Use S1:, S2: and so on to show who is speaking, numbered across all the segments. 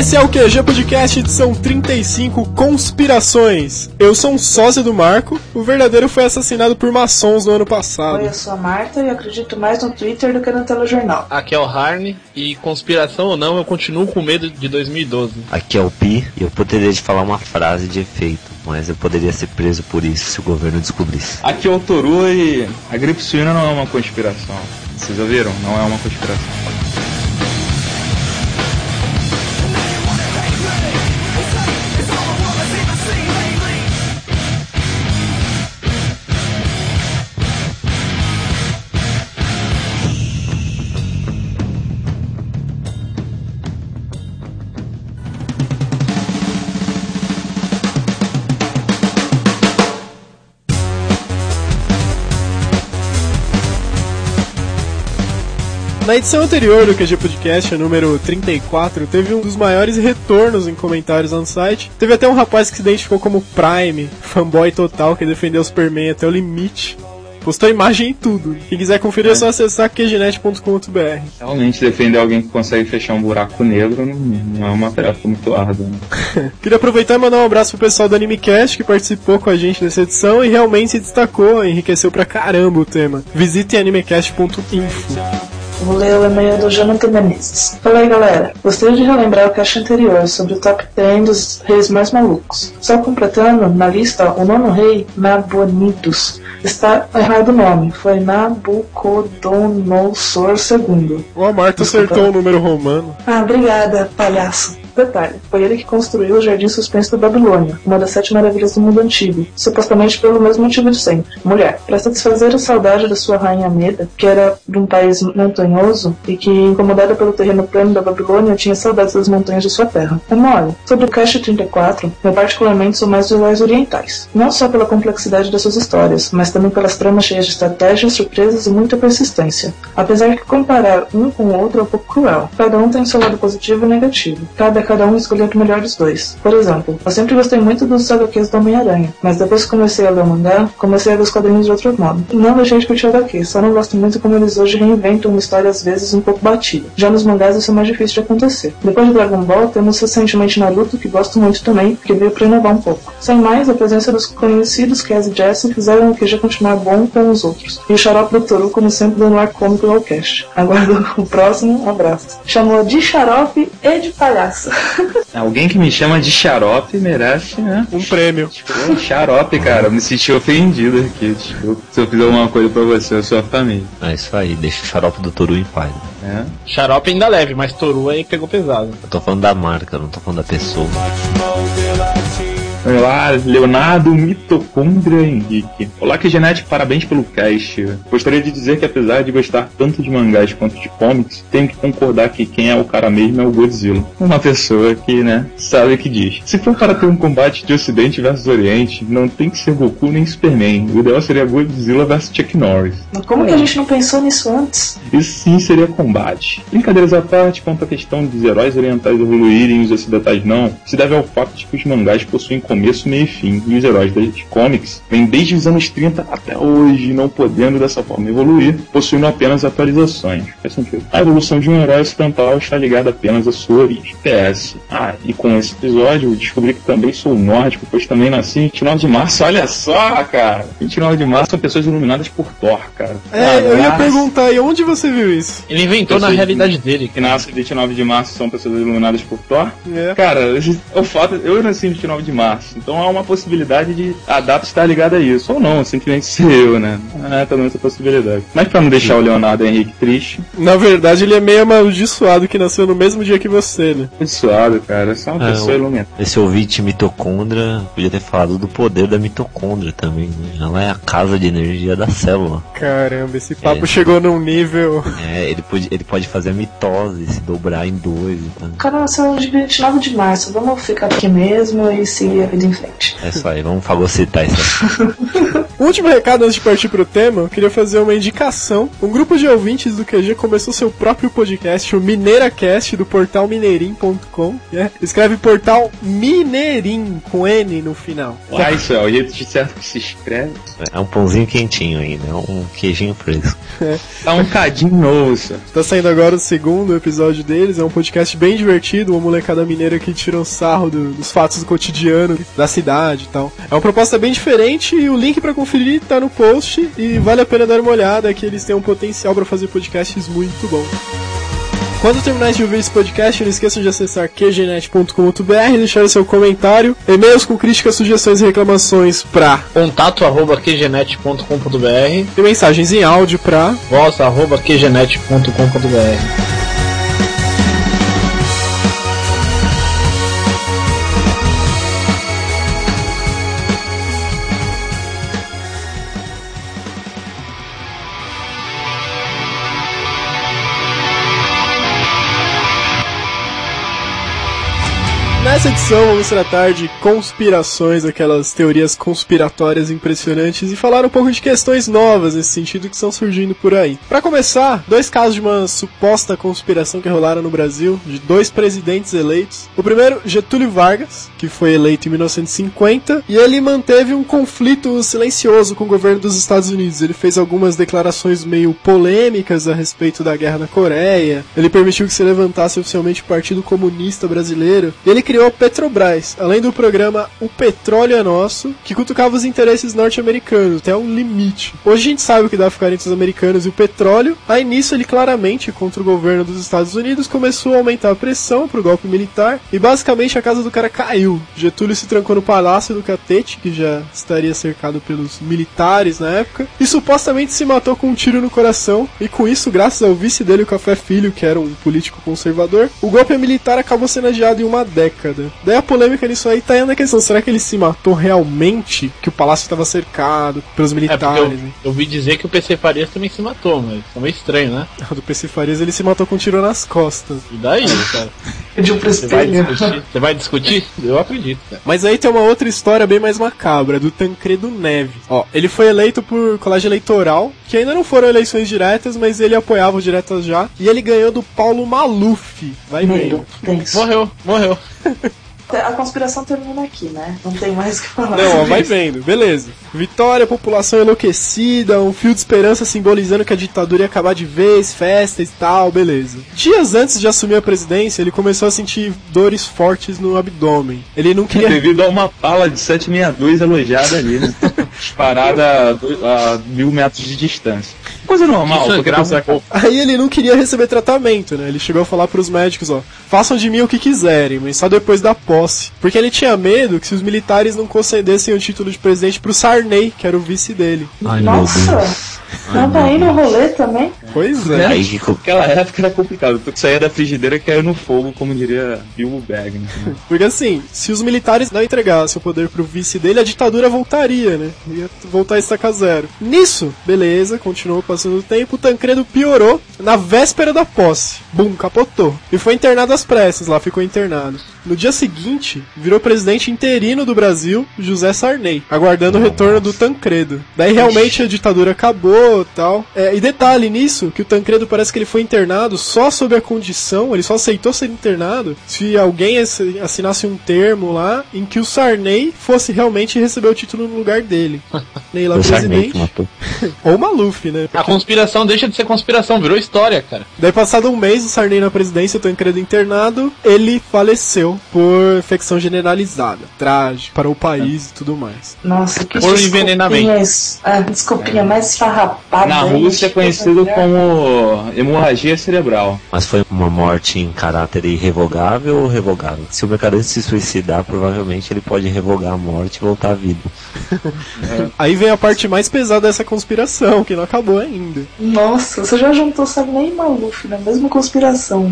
S1: Esse é o QG Podcast edição 35 Conspirações. Eu sou um sócio do Marco, o verdadeiro foi assassinado por maçons no ano passado.
S2: Oi, eu sou a Marta e acredito mais no Twitter do que no telejornal.
S3: Aqui é o Harney e conspiração ou não, eu continuo com medo de 2012.
S4: Aqui é o Pi e eu poderia te falar uma frase de efeito, mas eu poderia ser preso por isso se o governo descobrisse.
S5: Aqui é o Toru e a gripe suína não é uma conspiração. Vocês ouviram? Não é uma conspiração.
S1: Na edição anterior do QG Podcast, número 34, teve um dos maiores retornos em comentários no site. Teve até um rapaz que se identificou como Prime, fanboy total, que defendeu o Superman até o limite. Postou imagem e tudo. Quem quiser conferir é, só acessar qgenet.com.br.
S5: Realmente defender alguém que consegue fechar um buraco negro não, não é uma tarefa muito árdua. Né?
S1: Queria aproveitar e mandar um abraço pro pessoal do Animecast que participou com a gente nessa edição e realmente se destacou, enriqueceu pra caramba o tema. Visite animecast.info.
S2: Vou ler o e-mail do Jonathan Menezes. Fala aí, galera. Gostaria de relembrar o cast anterior sobre o top 10 dos reis mais malucos. Só completando, na lista, o nono rei, Nabonidos, está errado o nome. Foi Nabucodonosor II.
S1: O Marta acertou o número romano.
S2: Ah, obrigada, palhaço. Detalhe, foi ele que construiu o Jardim Suspenso da Babilônia, uma das sete maravilhas do mundo antigo, supostamente pelo mesmo motivo de sempre, mulher. Para satisfazer a saudade da sua rainha Meda, que era de um país montanhoso e que, incomodada pelo terreno plano da Babilônia, tinha saudades das montanhas de sua terra. É mole. Sobre o Cast 34, eu particularmente sou mais dos orientais. Não só pela complexidade das suas histórias, mas também pelas tramas cheias de estratégias, surpresas e muita persistência. Apesar que comparar um com o outro é um pouco cruel. Cada um tem seu lado positivo e negativo. Cada cada um escolher o melhor dos dois. Por exemplo, eu sempre gostei muito dos HQs do Homem-Aranha, mas depois que comecei a ler o mangá, comecei a ver os quadrinhos de outro modo. Não deixei de curtir HQ, só não gosto muito como eles hoje reinventam uma história às vezes um pouco batida. Já nos mangás isso é mais difícil de acontecer. Depois de Dragon Ball, temos recentemente Naruto, que gosto muito também, que veio para inovar um pouco. Sem mais, a presença dos conhecidos Cass e Jesse fizeram o que já continuar bom com os outros. E o xarope do Toru, como sempre, dando ar cômico ao cast. Aguardo o próximo, abraço. Chamou de xarope e de palhaço.
S5: Alguém que me chama de xarope merece, né?
S1: Um prêmio.
S5: Tipo, xarope, cara. Eu me senti ofendido aqui. Tipo, se eu fizer alguma coisa pra você ou sua família.
S4: É isso aí, deixa o xarope do Toru em paz.
S3: É. Xarope ainda leve, mas Toru aí pegou pesado.
S4: Eu tô falando da marca, não tô falando da pessoa.
S5: Olá, Leonardo Mitocôndria Henrique. Olá, que parabéns pelo cast. Gostaria de dizer que apesar de gostar tanto de mangás quanto de comics, tenho que concordar que quem é o cara mesmo é o Godzilla. Uma pessoa que, né, sabe o que diz. Se for para ter um combate de Ocidente versus Oriente, não tem que ser Goku nem Superman. O ideal seria Godzilla versus Chuck Norris.
S2: Mas como é. que a gente não pensou nisso antes?
S5: Isso sim seria combate. Brincadeiras à parte, quanto à questão dos heróis orientais evoluírem e os ocidentais não, se deve ao fato de que os mangás possuem começo, meio e fim. E os heróis de comics vêm desde os anos 30 até hoje, não podendo dessa forma evoluir, possuindo apenas atualizações. Faz sentido. A evolução de um herói ocidental está ligada apenas à sua origem. PS. Ah, e com esse episódio eu descobri que também sou nórdico, pois também nasci em 29 de março. Olha só, cara! 29 de março são pessoas iluminadas por Thor, cara.
S1: É, ah, eu ia perguntar, e onde você viu isso?
S3: Ele inventou pessoas na realidade dele.
S5: Que nasce 29 de março são pessoas iluminadas por Thor? É. Cara, o fato. Eu nasci em 29 de março. Então há uma possibilidade de a data estar ligada a isso. Ou não, simplesmente ser eu, né? É também essa possibilidade. Mas pra não deixar o Leonardo Henrique triste.
S1: Na verdade, ele é meio amaldiçoado que nasceu no mesmo dia que você, né?
S5: Amaldiçoado, cara. É só uma é, pessoa iluminada.
S4: Esse ouvinte mitocôndria podia ter falado do poder da mitocôndria também, né? Ela é a casa de energia da célula.
S1: Caramba, esse papo é. chegou num nível.
S4: É, ele pode, ele pode fazer a mitose, se dobrar em dois.
S2: Então. Cara, nasceu de 29 de março. Vamos ficar aqui mesmo e seguir vida em frente.
S4: É isso aí, vamos fagocitar isso
S1: último recado antes de partir pro tema, eu queria fazer uma indicação. Um grupo de ouvintes do QG começou seu próprio podcast, o MineiraCast, do portal mineirim.com. né? Escreve portal Mineirim, com N no final.
S5: Ah, isso é o jeito de certo que se escreve.
S4: É um pãozinho quentinho ainda, é um queijinho fresco.
S5: Tá um cadinho novo.
S1: Tá saindo agora o segundo episódio deles. É um podcast bem divertido, uma molecada mineira que tira um sarro do- dos fatos do cotidiano, da cidade e tal. É uma proposta bem diferente e o link pra conferir tá no post e vale a pena dar uma olhada que eles têm um potencial pra fazer podcasts muito bom. Quando terminar de ouvir esse podcast, não esqueçam de acessar qgnet.com.br deixar o seu comentário, e-mails com críticas, sugestões e reclamações pra
S3: Contato arroba qgenet.com.br
S1: e mensagens em áudio pra
S3: voz
S1: Nessa edição vamos tratar de conspirações, aquelas teorias conspiratórias impressionantes e falar um pouco de questões novas nesse sentido que estão surgindo por aí. Para começar, dois casos de uma suposta conspiração que rolaram no Brasil, de dois presidentes eleitos. O primeiro, Getúlio Vargas, que foi eleito em 1950, e ele manteve um conflito silencioso com o governo dos Estados Unidos. Ele fez algumas declarações meio polêmicas a respeito da guerra na Coreia. Ele permitiu que se levantasse oficialmente o Partido Comunista Brasileiro. E ele criou Petrobras, além do programa O Petróleo é Nosso, que cutucava os interesses norte-americanos até um limite. Hoje a gente sabe o que dá ficar entre os americanos e o petróleo. Aí nisso ele claramente, contra o governo dos Estados Unidos, começou a aumentar a pressão pro golpe militar e basicamente a casa do cara caiu. Getúlio se trancou no Palácio do Catete, que já estaria cercado pelos militares na época, e supostamente se matou com um tiro no coração. E com isso, graças ao vice dele, o Café Filho, que era um político conservador, o golpe militar acabou sendo adiado em uma década. Daí a polêmica nisso aí tá indo a questão: será que ele se matou realmente? Que o palácio estava cercado pelos
S3: É
S1: militares?
S3: eu,
S1: né?
S3: eu vi dizer que o PC Farias também se matou, mas é meio estranho, né?
S1: O do PC Farias ele se matou com um tiro nas costas.
S3: E daí, cara?
S2: Pediu pro
S3: Você vai
S2: espelho.
S3: discutir? Você vai discutir? Eu acredito, cara.
S1: Mas aí tem uma outra história bem mais macabra, do Tancredo Neves. Ó, ele foi eleito por colégio eleitoral, que ainda não foram eleições diretas, mas ele apoiava os diretas já, e ele ganhou do Paulo Maluf. Vai
S2: tenso.
S3: Morreu, morreu.
S2: A conspiração termina aqui, né? Não tem mais o que falar.
S1: Não, ó,
S2: sobre
S1: vai
S2: isso.
S1: vendo, beleza. Vitória, população enlouquecida, um fio de esperança simbolizando que a ditadura ia acabar de vez, festa e tal, beleza. Dias antes de assumir a presidência, ele começou a sentir dores fortes no abdômen. Ele não queria
S5: Devido a uma bala de 762 alojada ali, né? Disparada a mil metros de distância. Coisa normal,
S3: Isso é grave.
S1: Aí ele não queria receber tratamento, né? Ele chegou a falar pros médicos, ó, façam de mim o que quiserem, mas só depois da posse. Porque ele tinha medo que se os militares não concedessem o título de presidente pro Sarney, que era o vice dele.
S4: Ai meu Deus.
S2: Nossa, tava aí no rolê também.
S1: Pois é.
S4: Aí
S5: Naquela época era complicado. Tu saía da frigideira e caiu no fogo, como diria Bilbo Baggins. Né?
S1: Porque assim, se os militares não entregassem o poder pro vice dele, a ditadura voltaria, né? Ia voltar a estaca zero. Nisso, beleza, continuou passando o tempo, o Tancredo piorou na véspera da posse. Bum, capotou. E foi internado às pressas, lá ficou internado. No dia seguinte, virou presidente interino do Brasil, José Sarney, aguardando o retorno do Tancredo. Daí realmente a ditadura acabou tal. É, e detalhe nisso, que o Tancredo parece que ele foi internado só sob a condição, ele só aceitou ser internado se alguém assi- assinasse um termo lá em que o Sarney fosse realmente receber o título no lugar dele. Ney lá
S4: o Sarney que
S1: presidente.
S4: matou.
S1: Ou Maluf, né?
S3: A conspiração deixa de ser conspiração, virou história, cara.
S1: Daí, passado um mês, o Sarney na presidência, o Tancredo internado, ele faleceu por infecção generalizada. Trágico para o país e tudo mais.
S2: Nossa, que
S3: Por envenenamento.
S2: Ah, desculpinha mais farrapada.
S5: Na? Rússia é conhecido como hemorragia cerebral.
S4: Mas foi uma morte em caráter irrevogável ou revogável? Se o mercader se suicidar, provavelmente ele pode revogar a morte e voltar à vida.
S1: Aí vem a parte mais pesada dessa conspiração, que não acabou ainda.
S2: Nossa, você já juntou Sarney e Maluf na mesma conspiração.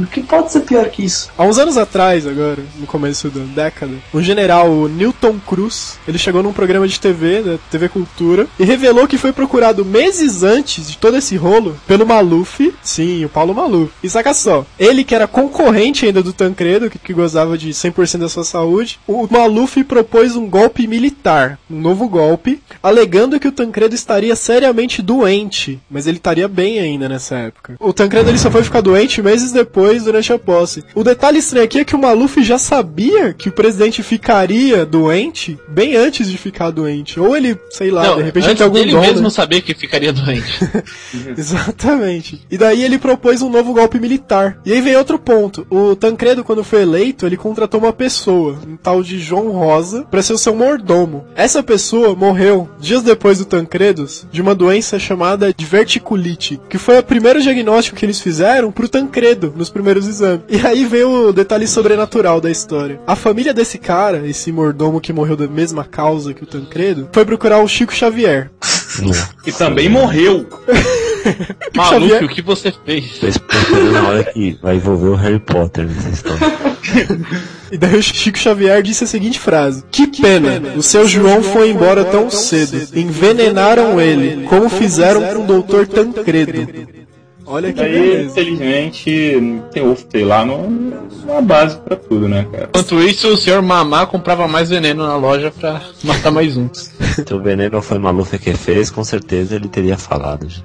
S2: O que pode ser pior que isso?
S1: Há uns anos atrás, agora, no começo da década, um general, o Newton Cruz, ele chegou num programa de TV, da TV Cultura, e revelou que foi procurado meses antes de todo esse rolo pelo Maluf, sim, o Paulo Maluf. E saca só, ele que era concorrente ainda do Tancredo, que, que gozava de 100% da sua saúde, o Maluf propôs um golpe militar, um novo golpe, alegando que o Tancredo estaria seriamente doente, mas ele estaria bem ainda nessa época. O Tancredo ele só foi ficar doente meses depois, durante a posse. O detalhe estranho aqui é que o Maluf já sabia que o presidente ficaria doente bem antes de ficar doente. Ou ele, sei lá,
S3: Não,
S1: de repente
S3: antes
S1: tem algum
S3: dele
S1: dom,
S3: mesmo
S1: né?
S3: saber que ficaria doente.
S1: Exatamente. E daí ele propôs um novo golpe militar. E aí vem outro ponto. O Tancredo, quando foi eleito, ele contratou uma pessoa, um tal de João Rosa, pra ser o seu mordomo. Essa pessoa morreu dias depois do Tancredos de uma doença chamada de verticulite, que foi o primeiro diagnóstico que eles fizeram pro Tancredo nos primeiros exames. E aí vem o detalhe sobrenatural da história. A família desse cara, esse mordomo que morreu da mesma causa que o Tancredo, foi procurar o Chico Xavier.
S5: Que também morreu.
S3: Maluco,
S1: Xavier-
S3: o que você fez?
S4: Tô esperando na hora que vai envolver o Harry Potter nessa história.
S1: E daí o Chico Xavier disse a seguinte frase: Que pena, o seu João foi embora tão cedo. Envenenaram ele, como fizeram com o doutor Tancredo. Olha que
S5: Aí,
S1: beleza.
S5: infelizmente, tem ovo, sei lá, não, não há base pra tudo, né, cara?
S3: Enquanto isso, o senhor Mamá comprava mais veneno na loja pra matar mais um.
S4: Se o veneno foi Maluf que fez, com certeza ele teria falado.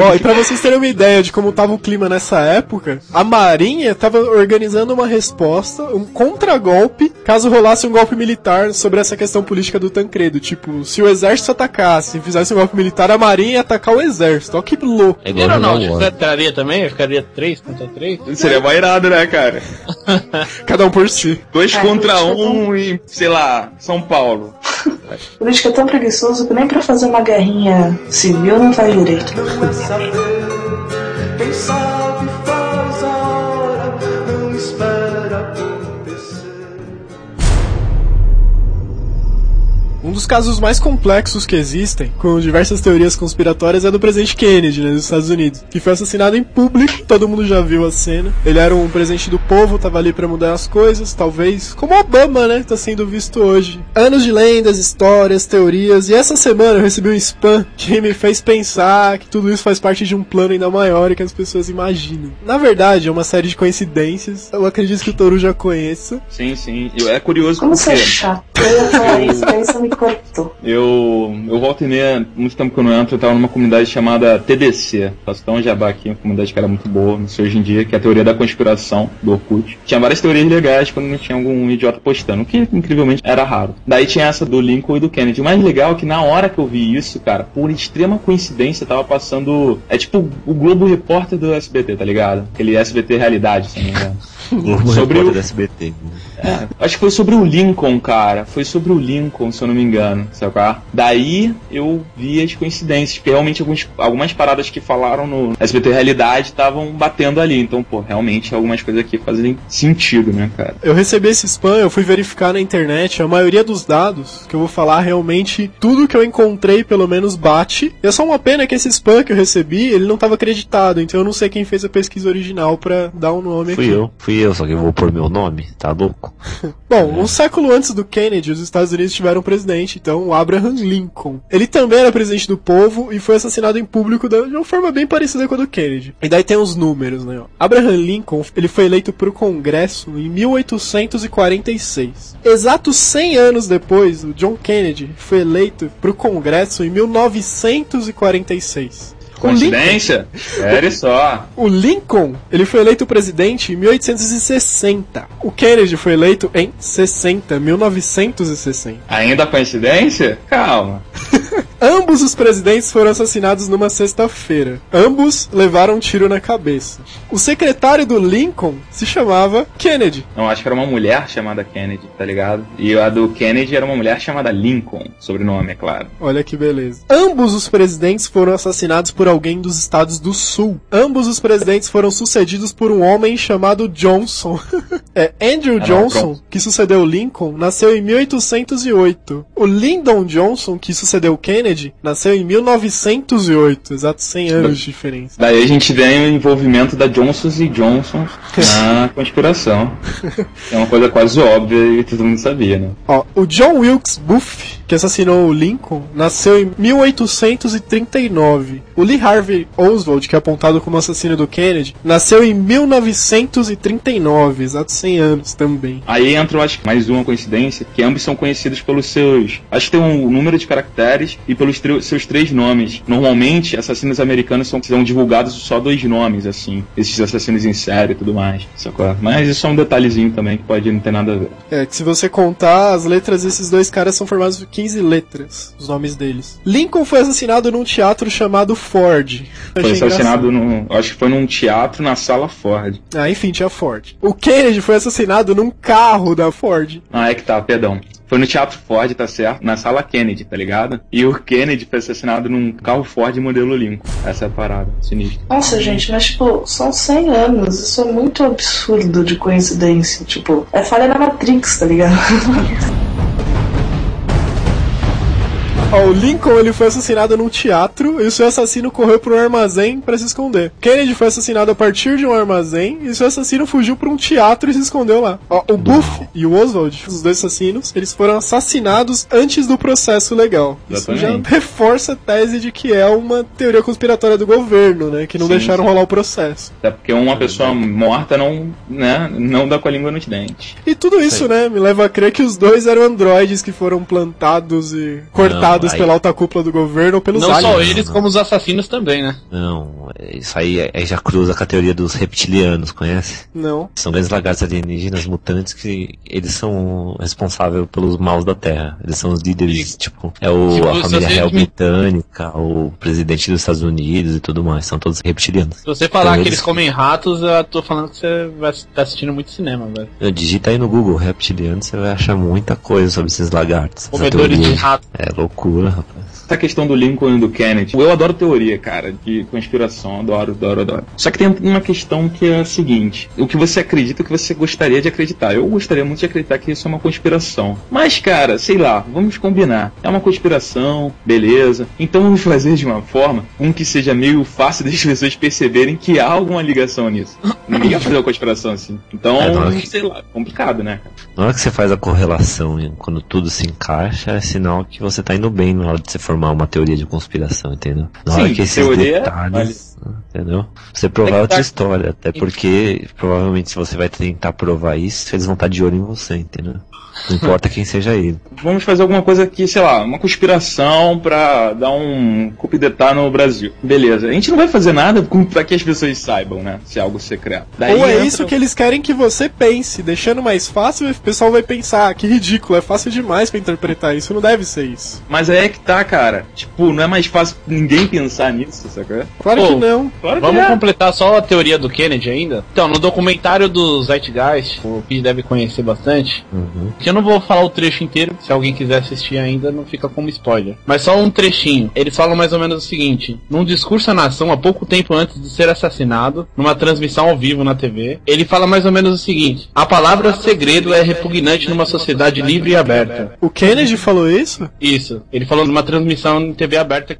S1: Ó, e pra vocês terem uma ideia de como tava o clima nessa época, a Marinha tava organizando uma resposta, um contragolpe, caso rolasse um golpe militar sobre essa questão política do Tancredo. Tipo, se o exército atacasse e fizesse um golpe militar, a Marinha ia atacar o exército. Ó que louco.
S4: É igual
S3: aeronáutica
S4: War.
S3: entraria também? Ficaria 3 contra 3?
S5: Seria mais irado, né, cara?
S1: Cada um por si.
S5: Dois
S2: É,
S5: contra
S2: isso é
S5: um em, sei lá, São Paulo.
S2: Político é tão preguiçoso que nem pra fazer uma guerrinha civil não faz direito.
S6: Não
S1: dos casos mais complexos que existem, com diversas teorias conspiratórias, é do presidente Kennedy, né, dos Estados Unidos, que foi assassinado em público, todo mundo já viu a cena. Ele era um presidente do povo, tava ali pra mudar as coisas, talvez, como Obama, né, tá sendo visto hoje. Anos de lendas, histórias, teorias, e essa semana eu recebi um spam que me fez pensar que tudo isso faz parte de um plano ainda maior e que as pessoas imaginam. Na verdade, é uma série de coincidências, eu acredito que o Toru já conheça.
S5: Sim, sim. É curioso
S2: Como você é
S5: porque
S2: chato. Eu ia falar isso, me cortou.
S5: eu, eu volto e meia, muito tempo que eu não entro, eu tava numa comunidade chamada TDC. Faço um jabá aqui, uma comunidade que era muito boa, não sei hoje em dia, que é a teoria da conspiração do Orkut. Tinha várias teorias legais quando não tinha algum idiota postando, o que incrivelmente era raro. Daí tinha essa do Lincoln e do Kennedy. O mais legal é que na hora que eu vi isso, cara, por extrema coincidência, tava passando. É tipo o Globo Repórter do SBT, tá ligado? Aquele SBT Realidade, se não me engano.
S4: O
S5: Sobre
S4: repórter
S5: o-
S4: da SBT.
S5: É, acho que foi sobre o Lincoln, cara. Foi sobre o Lincoln, se eu não me engano, sabe? é? Daí eu vi as coincidências, porque realmente alguns, algumas paradas que falaram no SBT Realidade estavam batendo ali. Então, pô, realmente algumas coisas aqui fazem sentido, né, cara?
S1: Eu recebi esse spam, eu fui verificar na internet, a maioria dos dados que eu vou falar realmente, tudo que eu encontrei pelo menos bate. E é só uma pena que esse spam que eu recebi, ele não estava acreditado, então eu não sei quem fez a pesquisa original pra dar um nome
S4: Fui
S1: aqui.
S4: eu, fui eu, só que eu vou pôr meu nome, tá louco?
S1: Bom, um século antes do Kennedy, os Estados Unidos tiveram um presidente, então o Abraham Lincoln. Ele também era presidente do povo e foi assassinado em público de uma forma bem parecida com a do Kennedy. E daí tem os números, né? Abraham Lincoln, ele foi eleito para o Congresso em 1846. Exatos 100 anos depois, o John Kennedy foi eleito para o Congresso em 1946.
S5: Coincidência? Espere só.
S1: o Lincoln, ele foi eleito presidente em 1860. O Kennedy foi eleito em 60, 1960.
S5: Ainda coincidência? Calma.
S1: Ambos os presidentes foram assassinados numa sexta-feira. Ambos levaram um tiro na cabeça. O secretário do Lincoln se chamava Kennedy.
S5: Não, acho que era uma mulher chamada Kennedy, tá ligado? E a do Kennedy era uma mulher chamada Lincoln, sobrenome, é claro.
S1: Olha que beleza. Ambos os presidentes foram assassinados por alguém dos estados do sul. Ambos os presidentes foram sucedidos por um homem chamado Johnson. é Andrew
S5: Ah, não,
S1: Johnson,
S5: pronto.
S1: que sucedeu Lincoln, nasceu em 1808. O Lyndon Johnson, que sucedeu Kennedy, nasceu em 1908. Exato 100 anos de diferença.
S5: Daí a gente vem o envolvimento da Johnson e Johnson na conspiração. É uma coisa quase óbvia e todo mundo sabia, né?
S1: Ó, o John Wilkes Booth que assassinou o Lincoln, nasceu em 1839. O Lee Harvey Oswald, que é apontado como assassino do Kennedy, nasceu em 1939, exatos 100 anos também.
S5: Aí entra, acho, mais uma coincidência, que ambos são conhecidos pelos seus. Acho que tem um número de caracteres e pelos seus três nomes. Normalmente, assassinos americanos são, são divulgados só dois nomes, assim. Esses assassinos em série e tudo mais. Sacou? Mas isso é um detalhezinho também que pode não ter nada a ver.
S1: É, que se você contar, as letras desses dois caras são formadas 15 letras, os nomes deles. Lincoln foi assassinado num teatro chamado Ford.
S5: Foi
S1: Achei
S5: assassinado no. Acho que foi num teatro na sala Ford.
S1: Ah, enfim, tinha Ford. O Kennedy foi assassinado num carro da Ford.
S5: Ah, é que tá, perdão. Foi no Teatro Ford, tá certo? Na sala Kennedy, tá ligado? E o Kennedy foi assassinado num carro Ford modelo Lincoln. Essa é a parada, sinistra.
S2: Nossa, gente, mas tipo, são 100 anos. Isso é muito absurdo de coincidência. Tipo, é falha na Matrix, tá ligado?
S1: Ó, o Lincoln ele foi assassinado num teatro e o seu assassino correu para um armazém para se esconder. Kennedy foi assassinado a partir de um armazém e seu assassino fugiu para um teatro e se escondeu lá. Ó, o Buff e o Oswald, os dois assassinos, eles foram assassinados antes do processo legal. Isso já
S5: Exatamente.
S1: reforça a tese de que é uma teoria conspiratória do governo, né? Que não
S5: Sim,
S1: deixaram
S5: sim.
S1: rolar o processo.
S5: Até porque uma pessoa morta não, né, não dá com a língua nos dentes.
S1: E tudo isso, né, me leva a crer que os dois eram androides que foram plantados e cortados
S4: Não, aí-
S1: pela alta cúpula do governo ou pelos
S3: Não
S1: aliens.
S3: só eles, como os assassinos também, né?
S4: Não, isso aí é- já cruza com a teoria dos reptilianos, conhece?
S1: Não.
S4: São grandes lagartos alienígenas mutantes que eles são responsáveis pelos maus da Terra. Eles são os líderes, tipo, é o, a família real britânica, o presidente dos Estados Unidos e tudo mais. São todos reptilianos.
S3: Se você falar
S4: Então,
S3: que
S4: eles-
S3: eles comem ratos, eu tô falando que você vai estar assistindo muito cinema, velho.
S4: Eu Digita aí no Google reptiliano, você vai achar muita coisa sobre esses lagartos.
S3: Comedores de
S4: teoria
S3: rato.
S4: É loucura, guulaha
S5: Essa questão do Lincoln e do Kennedy, eu adoro teoria, cara, de conspiração, adoro, adoro, adoro. Só que tem uma questão que é a seguinte: o que você acredita, o que você gostaria de acreditar. Eu gostaria muito de acreditar que isso é uma conspiração. Mas, cara, sei lá, vamos combinar. É uma conspiração, beleza. Então vamos fazer de uma forma um que seja meio fácil das pessoas perceberem que há alguma ligação nisso. Ninguém vai fazer uma conspiração assim. Então,
S4: É, que-
S5: sei lá, complicado, né, cara?
S4: Na hora que você faz a correlação, e quando tudo se encaixa, é sinal que você tá indo bem na hora de você formar uma teoria de conspiração, entendeu? Na hora
S5: Sim,
S4: que esses
S5: teoria,
S4: detalhes, entendeu? Você provar
S5: É
S4: outra
S5: tá-
S4: história, até porque provavelmente se você vai tentar provar isso, eles vão estar de olho em você, entendeu? Não importa quem seja ele.
S5: Vamos fazer alguma coisa que, sei lá, uma conspiração pra dar um cupidetá no Brasil. Beleza. A gente não vai fazer nada pra que as pessoas saibam, né? Se é algo secreto. Daí
S1: Ou é
S5: entra-
S1: isso que eles querem que você pense, deixando mais fácil, o pessoal vai pensar, ah, que ridículo, é fácil demais pra interpretar isso, não deve ser isso.
S5: Mas aí é que tá, cara. Tipo, não é mais fácil ninguém pensar nisso, sacou?
S1: Claro
S3: Pô,
S1: que não.
S5: Claro
S3: Vamos
S5: é.
S3: completar só a teoria do Kennedy ainda? Então, no documentário do Zeitgeist, o Pi deve conhecer bastante,
S4: Uhum.
S3: que eu não vou falar o trecho inteiro, se alguém quiser assistir ainda, não fica como spoiler. Mas só um trechinho. Eles falam mais ou menos o seguinte: num discurso à nação, há pouco tempo antes de ser assassinado, numa transmissão ao vivo na TV, ele fala mais ou menos o seguinte: a palavra segredo é repugnante numa sociedade livre e aberta.
S1: O Kennedy falou isso?
S3: Isso. Ele falou numa transmissão em TV aberta.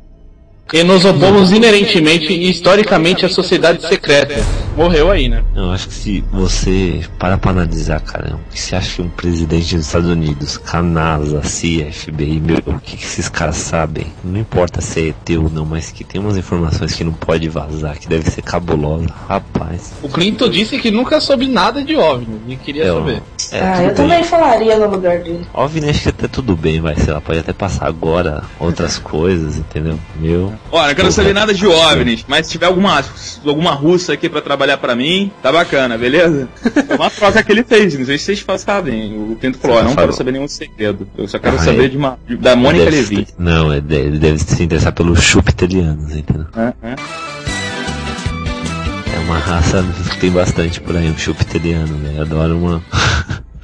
S3: E nos opomos inerentemente e historicamente à sociedade secreta. Morreu aí, né?
S4: Eu acho que se você para pra analisar, cara, o que você acha que um presidente dos Estados Unidos, Canasa, CIA, FBI, meu, o que, que esses caras sabem? Não importa se é ET ou não, mas que tem umas informações que não pode vazar, que deve ser cabulosa. Rapaz.
S3: O Clinton disse que nunca soube nada de OVNI e queria
S4: É,
S3: saber.
S4: É,
S2: ah, eu
S4: bem.
S2: também falaria no lugar dele.
S4: OVNI acho que até tudo bem, vai, sei lá, pode até passar agora outras coisas, entendeu? Meu.
S5: Olha, não quero saber nada de OVNIs, mas se tiver alguma, alguma russa aqui pra trabalhar pra mim, tá bacana, beleza? É uma troca que ele fez, não sei se vocês sabem. O Pinto falou, não
S4: falou.
S5: quero saber nenhum segredo. Eu só quero
S4: Ah,
S5: saber
S4: é.
S5: de uma, de- da Mônica Levi.
S4: se- Não, ele deve, se interessar pelos chupitelianos, entendeu?
S5: É, é.
S4: É uma raça que tem bastante por aí, um chupiteliano, né? Adoro uma.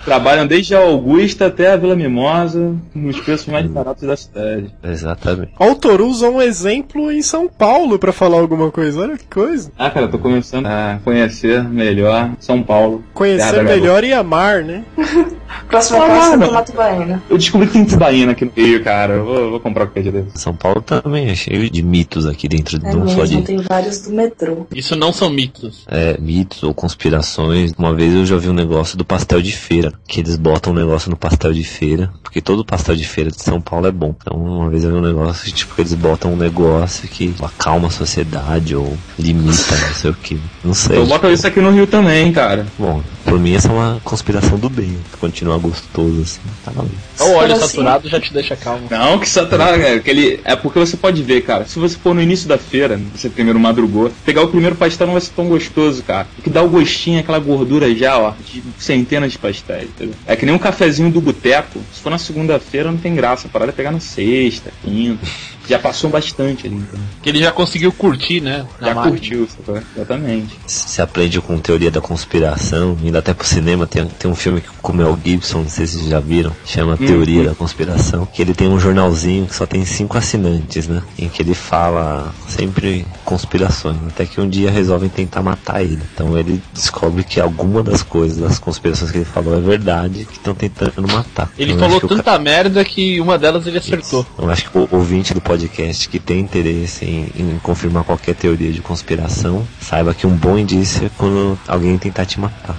S5: Trabalham desde a Augusta até a Vila Mimosa, nos preços mais baratos da cidade.
S4: Exatamente.
S1: Ó, O Toru usou um exemplo em São Paulo pra falar alguma coisa, olha que coisa.
S5: Ah, cara, tô começando a conhecer melhor São Paulo.
S1: Conhecer melhor e amar, né?
S2: Próxima
S5: Ah,
S2: casa é. Tomato Baena.
S5: Eu descobri que tem tubaína aqui no Rio, cara. Eu vou, vou comprar qualquer dia desse.
S4: São Paulo também é cheio de mitos aqui dentro,
S2: É
S4: não só
S2: mesmo,
S4: de
S2: tem vários do metrô.
S3: Isso não são mitos.
S4: é, mitos ou conspirações. Uma vez eu já vi um negócio do pastel de feira, que eles botam um negócio no pastel de feira, porque todo pastel de feira de São Paulo é bom. Então uma vez eu vi um negócio que tipo eles botam um negócio que acalma a sociedade ou limita, não sei o que. Não sei.
S5: Eu boto isso aqui no Rio também, cara.
S4: Bom, por mim essa é uma conspiração do bem. Continuar gostoso assim, tá valendo.
S3: Só o óleo
S2: assim-
S3: saturado já te deixa calmo.
S5: Não, que saturado, cara. Aquele... É porque você pode ver, cara. Se você for no início da feira, você primeiro madrugou, pegar o primeiro pastel não vai ser tão gostoso, cara. O que dá o gostinho é aquela gordura já, ó, de centenas de pastéis, entendeu? É que nem um cafezinho do boteco. Se for na segunda-feira, não tem graça. A parada é pegar na sexta, quinta. Já passou bastante ali, então.
S3: Que ele já conseguiu curtir, né?
S5: Já
S3: máquina.
S5: curtiu? Exatamente.
S4: Se aprende com teoria da conspiração, indo até pro cinema, tem, tem um filme que- com o Mel Gibson, não sei se vocês já viram, chama Teoria da Conspiração, que ele tem um jornalzinho que só tem cinco assinantes, né? Em que ele fala sempre conspirações, até que um dia resolvem tentar matar ele. Então ele descobre que alguma das coisas, das conspirações que ele falou é verdade, que estão tentando matar.
S3: Ele
S4: Então,
S3: falou tanta merda que uma delas ele acertou.
S4: eu acho que o ouvinte do podcast que tem interesse em, em confirmar qualquer teoria de conspiração, saiba que um bom indício é quando alguém tentar te matar.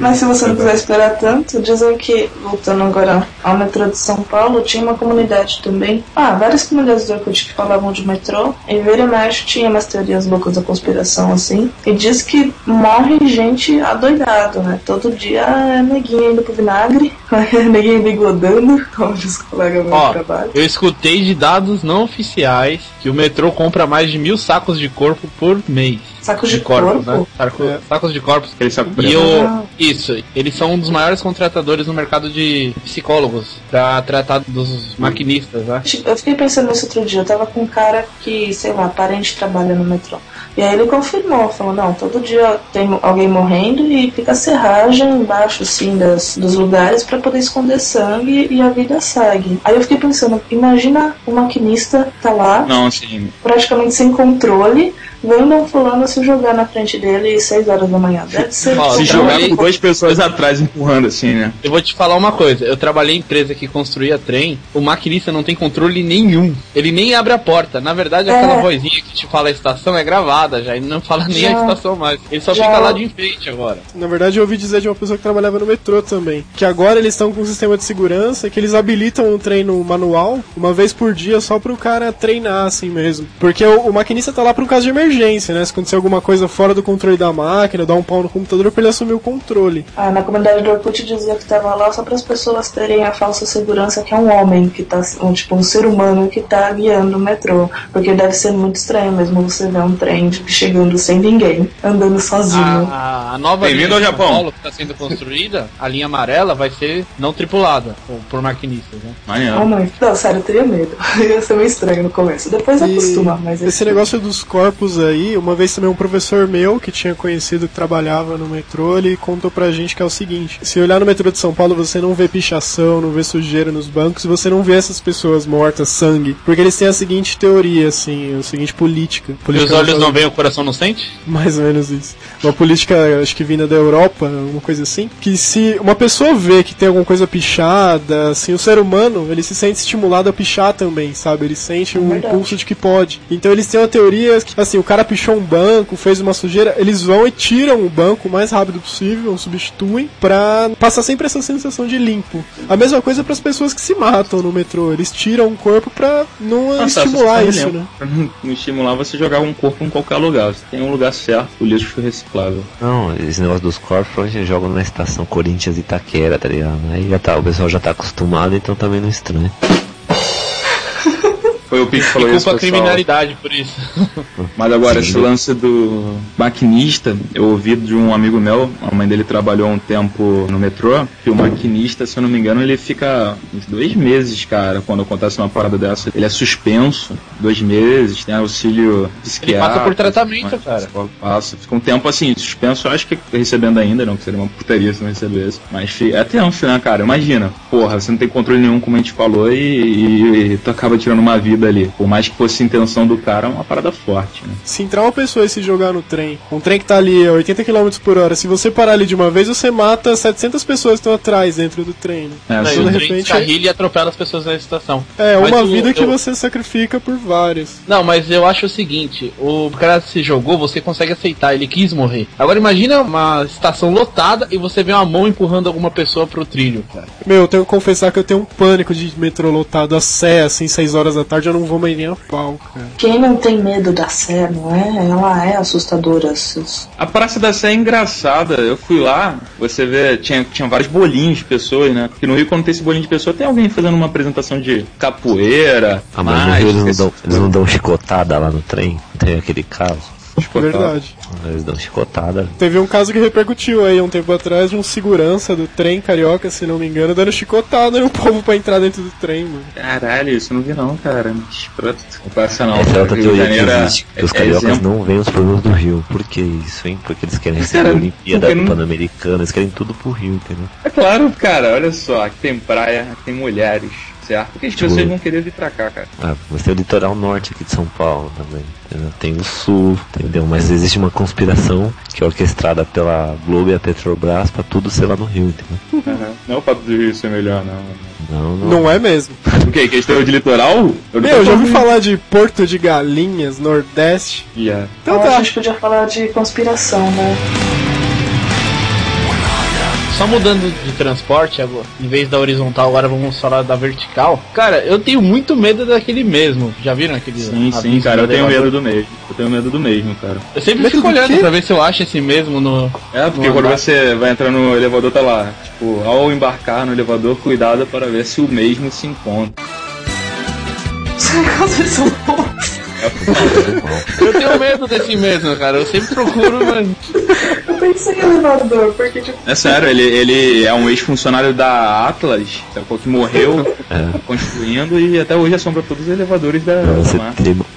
S2: Mas se você não quiser esperar tanto, dizem que, voltando agora ao metrô de São Paulo, tinha uma comunidade também. Ah, várias comunidades do Orkut que falavam de metrô. E vira e mexe tinha umas teorias loucas da conspiração, assim. E diz que morre gente adoidado, né? Todo dia é neguinho indo pro vinagre, neguinho bigodando, como diz o colega meu
S3: Ó,
S2: de trabalho.
S3: eu escutei de dados não oficiais que o metrô compra mais de mil sacos de corpo por mês.
S2: Sacos de,
S3: corpos,
S2: corpo?
S3: né? Saco- Sacos de corpos.
S5: Aquele saco
S3: E eu,
S2: Ah.
S3: Isso, eles são um dos maiores contratadores no mercado de psicólogos pra tratar dos maquinistas, né?
S2: Eu fiquei pensando nisso outro dia. Eu tava com um cara que, sei lá, parente trabalha no metrô. E aí ele confirmou, falou, não, todo dia tem alguém morrendo e fica serragem embaixo, assim, das, dos lugares pra poder esconder sangue e a vida segue. Aí eu fiquei pensando, imagina o maquinista tá lá,
S5: Não,
S2: praticamente sem controle, vendo um fulano se jogar na frente dele às 6 horas da manhã. Deve ser...
S3: Ó,
S5: se jogar com duas pessoas atrás empurrando assim, né?
S3: Eu vou te falar uma coisa, eu trabalhei em empresa que construía trem, o maquinista não tem controle nenhum. Ele nem abre a porta. Na verdade,
S2: É.
S3: aquela vozinha que te fala a estação é gravada já, ele não fala nem
S2: Já.
S3: a estação mais. Ele só
S2: Já.
S3: fica lá de enfeite agora.
S1: Na verdade, eu ouvi dizer de uma pessoa que trabalhava no metrô também. Que agora eles estão com um sistema de segurança que eles habilitam um treino manual uma vez por dia só pro cara treinar assim mesmo. Porque o, o maquinista tá lá pra um caso de emergência, né? Se acontecer alguma coisa fora do controle da máquina, dar um pau no computador pra ele assumir o controle.
S2: Ah, na comunidade do Orkut dizia que tava lá só para as pessoas terem a falsa segurança que é um homem que tá, um, tipo, um ser humano que tá guiando o metrô. Porque deve ser muito estranho mesmo você ver um trem tipo, chegando sem ninguém, andando sozinho.
S3: A, a nova
S5: Bem-vindo
S3: linha
S5: ao
S3: de São
S5: Japão.
S3: Paulo que está sendo construída, a linha amarela vai ser não tripulada por, por maquinistas, né?
S2: Oh,
S5: Maneiro.
S2: mãe, não, sério, eu teria medo. Ia ser meio estranho no começo. Depois
S1: E
S2: acostuma, mas
S1: esse negócio dos corpos aí, uma vez também um professor meu que tinha conhecido que trabalhava no metrô, ele contou pra gente que é o seguinte: se olhar no metrô de São Paulo, você não vê pichação, não vê sujeira nos bancos, e você não vê essas pessoas mortas, sangue, porque eles têm a seguinte teoria, assim, a seguinte política.
S3: E os
S1: política
S3: olhos não veem, o coração não sente?
S1: mais ou menos isso. Uma política, acho que vinda da Europa, uma coisa assim, que se uma pessoa vê que tem alguma coisa pichada, assim, o ser humano, ele se sente estimulado a pichar também, sabe? Ele sente um
S2: Verdade.
S1: impulso de que pode. Então eles têm uma teoria que, assim, o cara pichou um banco, fez uma sujeira, eles vão e tiram o banco o mais rápido possível, substituem, pra passar sempre essa sensação de limpo. A mesma coisa para as pessoas que se matam no metrô, eles tiram o corpo pra não
S5: Nossa,
S1: estimular
S5: essa
S1: isso, né?
S5: não- não estimular você jogar um corpo em qualquer lugar. Você tem um lugar certo, o lixo reciclável.
S4: Não, esse negócio dos corpos hoje jogam na estação Corinthians e Itaquera, tá ligado? Aí já tá, o pessoal já tá acostumado, então também não estranha.
S5: Foi o Pique que
S3: E
S5: falou isso,
S3: culpa a criminalidade por isso.
S5: Mas agora,
S4: Sim.
S5: esse lance do maquinista, eu ouvi de um amigo meu, a mãe dele trabalhou um tempo no metrô, que o maquinista, se eu não me engano, ele fica uns dois meses, cara, quando acontece uma parada dessa. Ele é suspenso, dois meses, tem auxílio psiquiátrico.
S3: passa por tratamento,
S5: mas-
S3: cara.
S5: Passa, fica um tempo assim, suspenso, eu acho que recebendo ainda, não, que seria uma putaria se não recebesse. Mas é tenso, né, cara? Imagina, porra, você não tem controle nenhum, como a gente falou, e, e- e tu acaba tirando uma vida dali. Por mais que fosse a intenção do cara, é uma parada forte, né?
S1: Se entrar uma pessoa e se jogar no trem, um trem que tá ali a 80 km por hora, se você parar ali de uma vez, você mata 700 pessoas que estão atrás dentro do trem. Né?
S5: É,
S3: Não, e o
S1: de
S3: trem
S1: repente-
S3: e atropela as pessoas na estação.
S1: É,
S3: Mas
S1: uma
S3: o-
S1: vida que
S3: eu-
S1: você sacrifica por várias.
S3: Não, mas eu acho o seguinte, o cara se jogou, você consegue aceitar, ele quis morrer. Agora imagina uma estação lotada e você vê uma mão empurrando alguma pessoa pro trilho, cara.
S1: Meu, eu tenho que confessar que eu tenho um pânico de metrô lotado a sé, assim, 6 horas da tarde, eu não vou mais nem a pau, cara.
S2: Quem não tem medo da Sé, não é? Ela é assustadora.
S5: A Praça da Sé é engraçada. Eu fui lá, você vê, tinha, tinha vários bolinhos de pessoas, né? Porque no Rio, quando tem esse bolinho de pessoa, tem alguém fazendo uma apresentação de capoeira.
S4: Ah, mas no Rio eles não, dão, eles não dão chicotada lá no trem? Tem aquele caso.
S5: Escutado.
S1: Verdade.
S4: Eles dão chicotada.
S1: Teve um caso que repercutiu aí um tempo atrás de um segurança do trem carioca, se não me engano, dando chicotada no povo pra entrar dentro do trem, mano.
S5: Caralho, isso eu não vi não, cara. Escroto. Não passa não.
S4: Essa é outra teoria que
S5: é-
S4: existe. Que
S5: é-
S4: os cariocas
S5: exemplo.
S4: não veem os problemas do Rio. Por que isso, hein? Porque eles querem receber a Olimpíada
S5: não-
S4: Pan-Americana, eles querem tudo pro Rio, entendeu?
S5: É claro, cara, olha só, aqui tem praia, aqui tem mulheres, certo? Porque as
S4: Tipo-
S5: pessoas vão querer vir pra cá, cara.
S4: Ah, mas tem o litoral norte aqui de São Paulo também. entendeu? Tem o sul, entendeu? Mas existe uma conspiração que é orquestrada pela Globo e a Petrobras pra tudo ser lá no Rio, entendeu?
S5: Aham. Não é o fato do Rio ser melhor, não.
S4: Não, não.
S1: Não é mesmo.
S5: O que? Questão de litoral? Eu
S1: Meu, eu já ouvi falar de Porto de Galinhas, Nordeste.
S5: Yeah.
S1: Então tá.
S2: a gente podia falar de conspiração, né?
S3: Só mudando de transporte, agora, em vez da horizontal, agora vamos falar da vertical. Cara, eu tenho muito medo daquele mesmo. Já viram aquele?
S5: Sim, sim, cara, eu tenho medo do mesmo. Eu tenho medo do mesmo, cara.
S3: Eu sempre
S1: Medo
S3: fico
S1: do
S3: olhando pra ver se eu acho esse mesmo no.
S5: É, porque
S3: No
S5: quando
S3: andar.
S5: você vai entrar no elevador, tá lá. Tipo, ao embarcar no elevador, cuidado para ver se o mesmo se encontra.
S3: Eu tenho medo desse mesmo, cara. Eu sempre procuro, mano.
S2: Eu pensei em elevador, porque tipo,
S5: É sério, ele, ele é um ex-funcionário da Atlas, sacou? que morreu
S4: É.
S5: construindo e até hoje assombra todos os elevadores da, da
S4: você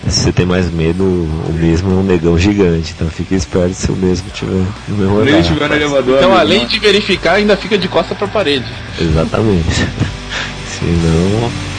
S4: se você tem mais medo, o mesmo é um negão gigante. Então fique esperto se o mesmo tiver no
S5: ele
S4: andar.
S5: estiver no elevador,
S3: Então, além de verificar, ainda fica de costa pra parede.
S4: Exatamente. Senão.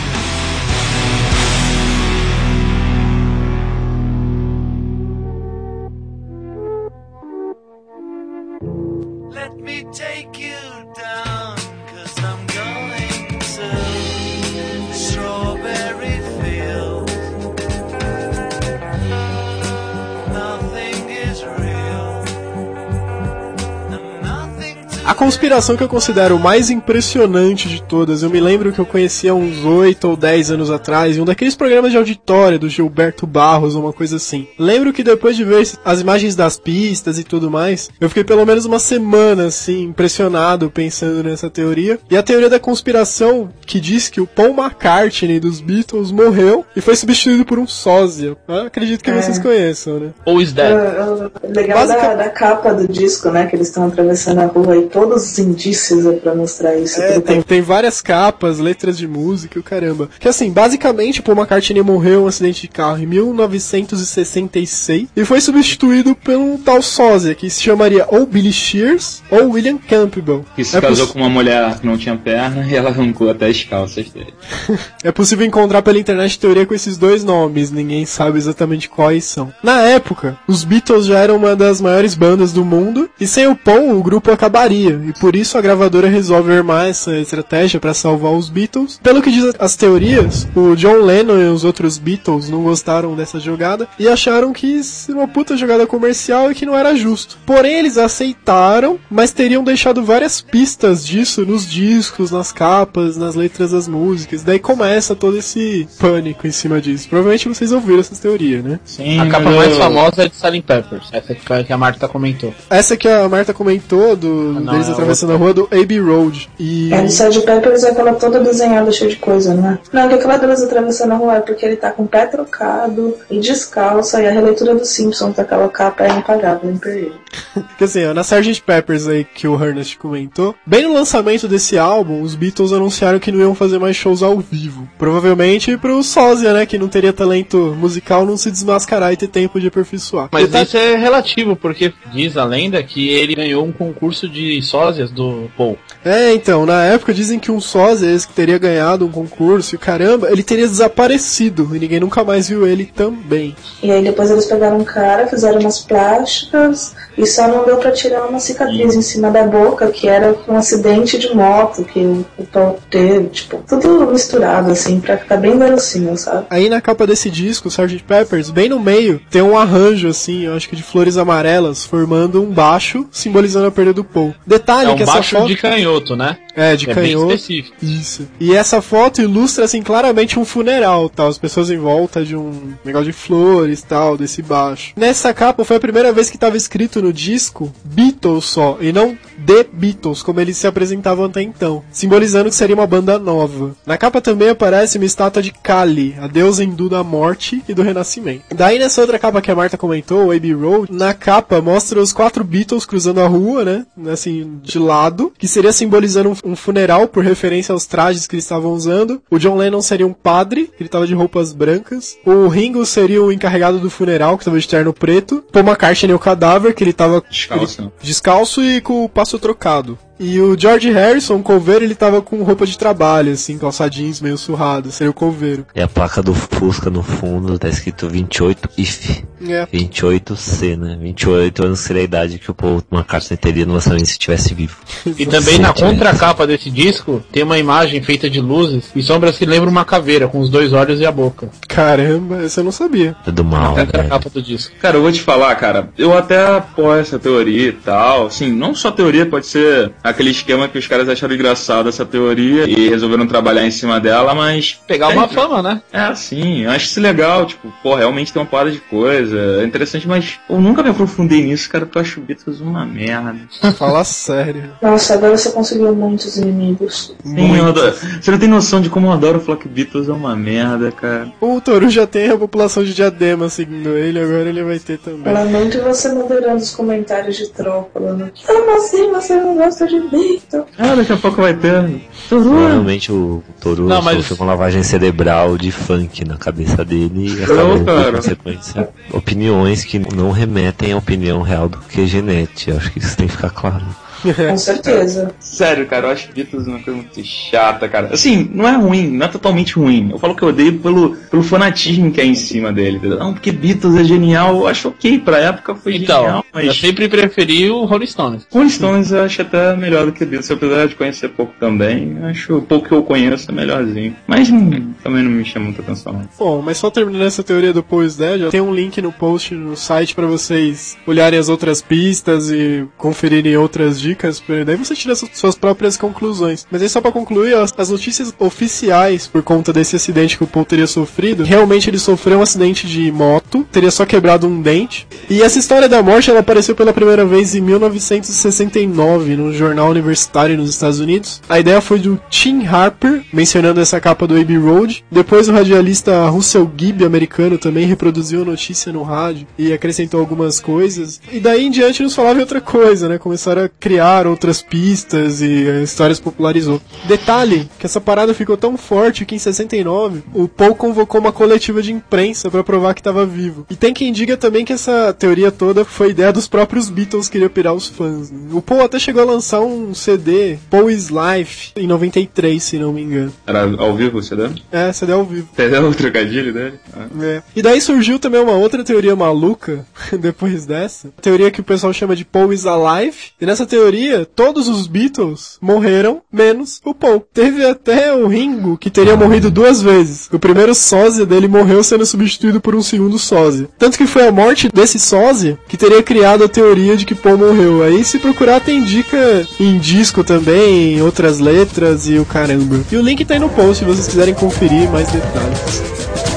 S1: A conspiração que eu considero mais impressionante de todas, eu me lembro que eu conhecia uns 8 ou 10 anos atrás, em um daqueles programas de auditório do Gilberto Barros, uma coisa assim. Lembro que depois de ver as imagens das pistas e tudo mais, eu fiquei pelo menos uma semana assim, impressionado pensando nessa teoria. E a teoria da conspiração que diz que o Paul McCartney dos Beatles morreu e foi substituído por um sósia. Eu acredito que
S2: É.
S1: vocês conheçam, né?
S3: Ou is
S2: é,
S3: dead.
S2: é legal da,
S1: Basica-
S2: da capa do disco, né? Que eles estão atravessando a rua e todos os indícios é pra mostrar isso.
S1: É, tem, tem várias capas, letras de música, e o caramba. Que assim, basicamente, Paul McCartney morreu em um acidente de carro em 1966 e foi substituído pelo tal sósia, que se chamaria ou Billy Shears ou William Campbell.
S5: Que se
S1: é,
S5: casou com uma mulher que não tinha perna e ela arrancou até as calças dele.
S1: é possível encontrar pela internet teoria com esses dois nomes, ninguém sabe exatamente quais são. Na época, os Beatles já eram uma das maiores bandas do mundo e sem o Paul o grupo acabaria, e por isso a gravadora resolve armar essa estratégia para salvar os Beatles. Pelo que diz as teorias, o John Lennon e os outros Beatles não gostaram dessa jogada e acharam que isso era uma puta jogada comercial e que não era justo. Porém, eles aceitaram, mas teriam deixado várias pistas disso nos discos, nas capas, nas letras das músicas. Daí começa todo esse pânico em cima disso. Provavelmente vocês ouviram essas teorias, né?
S5: Sim,
S3: A capa mais famosa é de Silent Peppers. Essa que, a Marta comentou.
S1: Essa que a Marta comentou, do,
S3: Ah,
S1: deles
S3: é
S1: atravessando a rua do Abbey Road. E.
S2: É, do Sgt. Peppers é aquela toda desenhada cheia de coisa, não é? Não, que aquela deles atravessando a rua é porque ele tá com o pé trocado e descalço, e a releitura do Simpsons daquela capa é impagável, imperdível.
S1: Porque assim, ó, na Sgt. Peppers aí que o Ernest comentou, bem no lançamento desse álbum, os Beatles anunciaram que não iam fazer mais shows ao vivo. Provavelmente pro sósia, né, que não teria talento musical, não se desmascarar e ter tempo de aperfeiçoar.
S3: Mas
S1: Detalhe-
S3: isso é relativo, porque diz a lenda que ele ganhou um concurso de sósias do Paul.
S1: É, então, na época dizem que um sósia, esse que teria ganhado um concurso, e caramba, ele teria desaparecido e ninguém nunca mais viu ele também.
S2: E aí depois eles pegaram um cara, fizeram umas plásticas e só não deu pra tirar uma cicatriz em cima da boca, que era um acidente de moto que o o Paul teve, tipo, tudo misturado assim, pra ficar bem verossímil, sabe?
S1: Aí na capa desse disco, Sgt. Peppers, bem no meio, tem um arranjo assim, eu acho que de flores amarelas, formando um baixo, simbolizando a perda do Paul. Detalhe
S3: É um
S1: que essa
S3: baixo
S1: foto...
S3: de canhoto, né?
S1: É, de
S3: é
S1: canhoto.
S3: específico.
S1: Isso. E essa foto ilustra, assim, claramente um funeral, tal. As pessoas em volta de um negócio de flores, tal, desse baixo. Nessa capa foi a primeira vez que estava escrito no disco Beatles só, e não The Beatles, como eles se apresentavam até então, simbolizando que seria uma banda nova. Na capa também aparece uma estátua de Kali, a deusa hindu da morte e do renascimento. Daí nessa outra capa que a Marta comentou, o Abbey Road, na capa mostra os quatro Beatles cruzando a rua, né, assim, de lado, que seria simbolizando um, um funeral por referência aos trajes que eles estavam usando. O John Lennon seria um padre, que ele tava de roupas brancas. O Ringo seria o encarregado do funeral, que tava de terno preto. Paul McCartney o cadáver, que ele tava
S5: Descalço.
S1: ele- descalço e com o passo trocado. E o George Harrison, o coveiro, ele tava com roupa de trabalho, assim, calça jeans meio surrado, seria o coveiro.
S4: E a placa do Fusca no fundo tá escrito 28 IF.
S1: É.
S4: 28C, né? 28 anos seria a idade que o Paul McCartney teria no lançamento se estivesse vivo.
S3: E também na contracapa desse disco tem uma imagem feita de luzes e sombras que lembram uma caveira com os dois olhos e a boca.
S1: Caramba, essa eu não sabia.
S4: É do mal,
S3: Na
S4: velho.
S3: contracapa do disco.
S5: Cara, eu vou te falar, cara, eu até apoio essa teoria e tal. Assim, não só teoria, pode ser aquele esquema que os caras acharam engraçado essa teoria e resolveram trabalhar em cima dela, mas.
S3: Pegar
S5: é,
S3: uma fama, né?
S5: É assim, eu acho isso legal, tipo, pô, realmente tem uma parada de coisa, é interessante, mas eu nunca me aprofundei nisso, cara, porque eu acho Beatles uma merda.
S1: Fala sério.
S2: Nossa, agora você conseguiu muitos inimigos.
S5: Sim, eu adoro- Você não tem noção de como eu adoro falar que Beatles é uma merda, cara.
S1: O Toru já tem a população de diadema seguindo ele, agora ele vai ter também.
S2: Lamento você moderando os comentários de falando Como assim você não gosta de
S5: Ah, daqui a pouco vai ter.
S4: Provavelmente o Toru
S3: Não, mas-
S4: sofreu uma lavagem cerebral de funk na cabeça dele e
S5: Não,
S4: acabou por
S5: cara.
S4: consequência opiniões que não remetem à opinião real do que Genete. Acho que isso tem que ficar claro.
S2: Com certeza.
S5: Sério, cara, eu acho Beatles uma coisa muito chata, cara. Assim, não é ruim, não é totalmente ruim. Eu falo que eu odeio pelo, pelo fanatismo que é em cima dele. entendeu? Não, porque Beatles é genial, eu acho ok, pra época foi
S3: Então,
S5: genial,
S3: eu
S5: mas.
S3: sempre preferi o Rolling Stones.
S5: Rolling Stones eu acho até melhor do que Beatles, apesar de conhecer pouco também. eu Acho o pouco que eu conheço é melhorzinho. Mas hum, também não me chama muita atenção.
S1: Bom, mas só terminando essa teoria do Paul Dead, ó, tem um link no post no site pra vocês olharem as outras pistas e conferirem outras dicas, pra- daí você tira su- suas próprias conclusões. Mas aí só pra concluir, ó, as notícias oficiais por conta desse acidente que o Paul teria sofrido, realmente ele sofreu um acidente de moto, teria só quebrado um dente. E essa história da morte ela apareceu pela primeira vez em 1969 no jornal universitário nos Estados Unidos. A ideia foi do Tim Harper, mencionando essa capa do Abbey Road. Depois o radialista Russell Gibb, americano, também reproduziu a notícia no rádio e acrescentou algumas coisas. E daí em diante nos falava outra coisa, né? Começaram a criar outras pistas e a história se popularizou. Detalhe, que essa parada ficou tão forte que em 69 o Paul convocou uma coletiva de imprensa para provar que estava vivo. E tem quem diga também que essa teoria toda foi ideia dos próprios Beatles que queriam pirar os fãs. né? O Paul até chegou a lançar um CD, Paul is Life, em 93, se não me engano.
S5: Era ao vivo você dá?
S1: É, CD ao vivo.
S5: Entendeu o trocadilho dele? Ah.
S1: É. E daí surgiu também uma outra teoria maluca, depois dessa. Teoria que o pessoal chama de Paul is Alive. E nessa teoria, todos os Beatles morreram, menos o Paul. Teve até o Ringo, que teria morrido duas vezes. O primeiro sósia dele morreu sendo substituído por um segundo sósia. Tanto que foi a morte desse sósia que teria criado a teoria de que Paul morreu. Aí se procurar tem dica em disco também, em outras letras e o caramba. E o link tá aí no post se vocês quiserem conferir mais detalhes.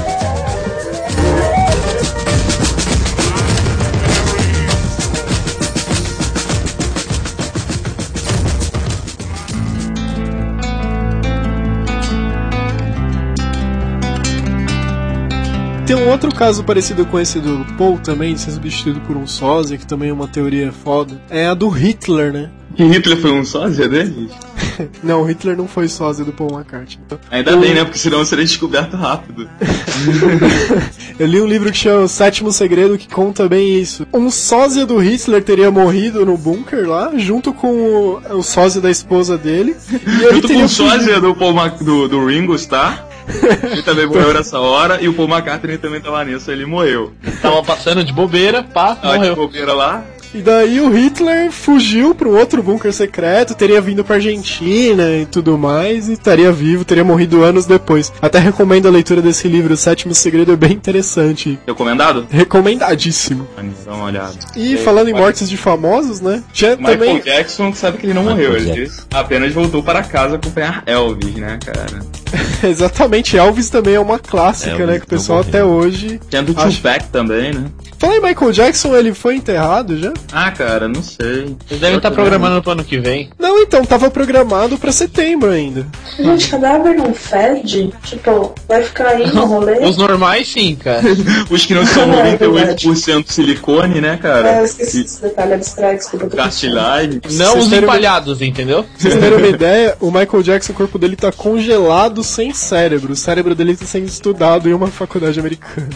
S1: Tem um outro caso parecido com esse do Paul também, de ser substituído por um sósia, que também é uma teoria foda. É a do Hitler, né?
S5: Que Hitler foi um sósia dele?
S1: Não, o Hitler não foi sósia do Paul McCartney.
S5: Ainda
S1: O-
S5: bem, né? Porque senão seria descoberto rápido.
S1: Eu li um livro que chama O Sétimo Segredo que conta bem isso. Um sósia do Hitler teria morrido no bunker lá, junto com o, o sósia da esposa dele. E ele
S5: Junto com
S1: teria
S5: o sósia do, Paul Mac- do, do Ringo Starr. Ele também morreu nessa hora. E o Paul McCartney também tava nisso, ele morreu.
S3: Tava passando de bobeira, pá,
S5: Tava de
S3: morreu.
S5: bobeira lá.
S1: E daí o Hitler fugiu para um outro bunker secreto, teria vindo pra Argentina e tudo mais, e estaria vivo, teria morrido anos depois. Até recomendo a leitura desse livro, O Sétimo Segredo, é bem interessante.
S5: Recomendado?
S1: Recomendadíssimo.
S5: Vamos dar uma olhada.
S1: E falando em mortes de famosos, né? Já
S5: Michael
S1: também.
S5: Jackson sabe que ele não
S4: Michael
S5: morreu, ele
S4: Jackson.
S5: apenas voltou para casa acompanhar Elvis, né, cara?
S1: Exatamente, Elvis também é uma clássica,
S4: Elvis
S1: né? Que o pessoal até hoje.
S5: Tinha do
S1: Acho-
S5: Tupac também, né?
S1: Fala em Michael Jackson, ele foi enterrado já?
S5: Ah, cara, não sei.
S3: Eles devem estar programando pro ano que vem.
S1: Não, então, tava programado pra setembro ainda.
S2: Gente, cadáver não fede? Tipo, vai ficar aí no rolê?
S3: Os normais, sim, cara.
S5: Os que não são
S2: É,
S5: 98% silicone, né,
S2: É, eu
S5: cara?
S2: esqueci esse detalhe abstrato, desculpa.
S5: Cartilagem.
S3: Não
S1: Vocês
S3: os empalhados, entendeu?
S1: Pra vocês terem uma ideia, o Michael Jackson, o corpo dele tá congelado sem cérebro. O cérebro dele tá sendo estudado em uma faculdade americana.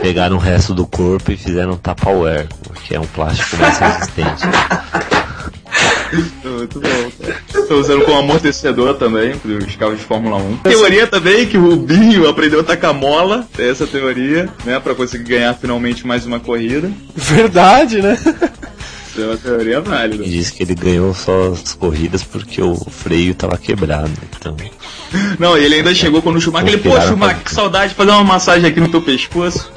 S4: Pegaram o resto do corpo e fizeram Tupperware, que é um plástico mais resistente.
S5: Muito bom, cara. Tô usando como amortecedor também pros carros de Fórmula 1. Teoria também que o Rubinho aprendeu a tacar mola. Essa teoria, né? Pra conseguir ganhar finalmente mais uma corrida.
S1: Verdade, né?
S5: Isso é uma teoria válida.
S4: E diz que ele ganhou só as corridas porque o freio tava quebrado. Então,
S5: Não, e ele ainda chegou quando o Schumacher. Ele, pô, Schumacher, que saudade de fazer uma massagem aqui no teu pescoço.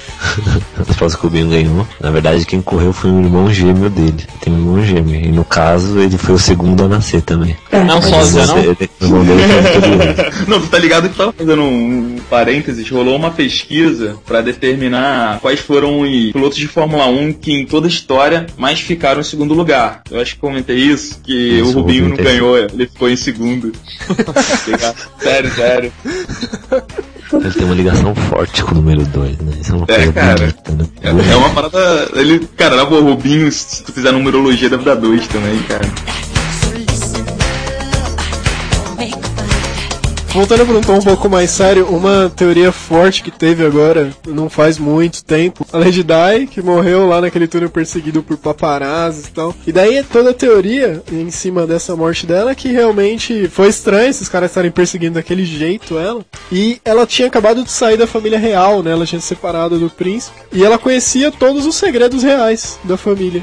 S4: as provas que o Binho ganhou. Na verdade, quem correu foi o irmão gêmeo dele. Tem um irmão gêmeo. E no caso, ele foi o segundo a nascer também.
S3: Não
S4: O
S3: sósia, não?
S5: Não, tu tá ligado que tava fazendo um, um parênteses, rolou uma pesquisa pra determinar quais foram os pilotos de Fórmula 1 que em toda a história mais ficaram segundo lugar. Eu acho que comentei isso, que
S4: Isso,
S5: o Rubinho não ganhou, ele ficou em segundo. sério, sério.
S4: Ele tem uma ligação forte com o número 2, né? Isso é uma
S5: É,
S4: coisa
S5: cara.
S4: bonita, né?
S5: É, é uma parada. Ele, cara, na boa, o Rubinho, se tu fizer numerologia, deve dar dois também, cara.
S1: Voltando para um tom um pouco mais sério, uma teoria forte que teve agora, não faz muito tempo, a Lady Di, que morreu lá naquele túnel perseguido por paparazzi e tal. E daí é toda a teoria em cima dessa morte dela que realmente foi estranho esses caras estarem perseguindo daquele jeito ela. E ela tinha acabado de sair da família real, né? Ela tinha se separado do príncipe. E ela conhecia todos os segredos reais da família.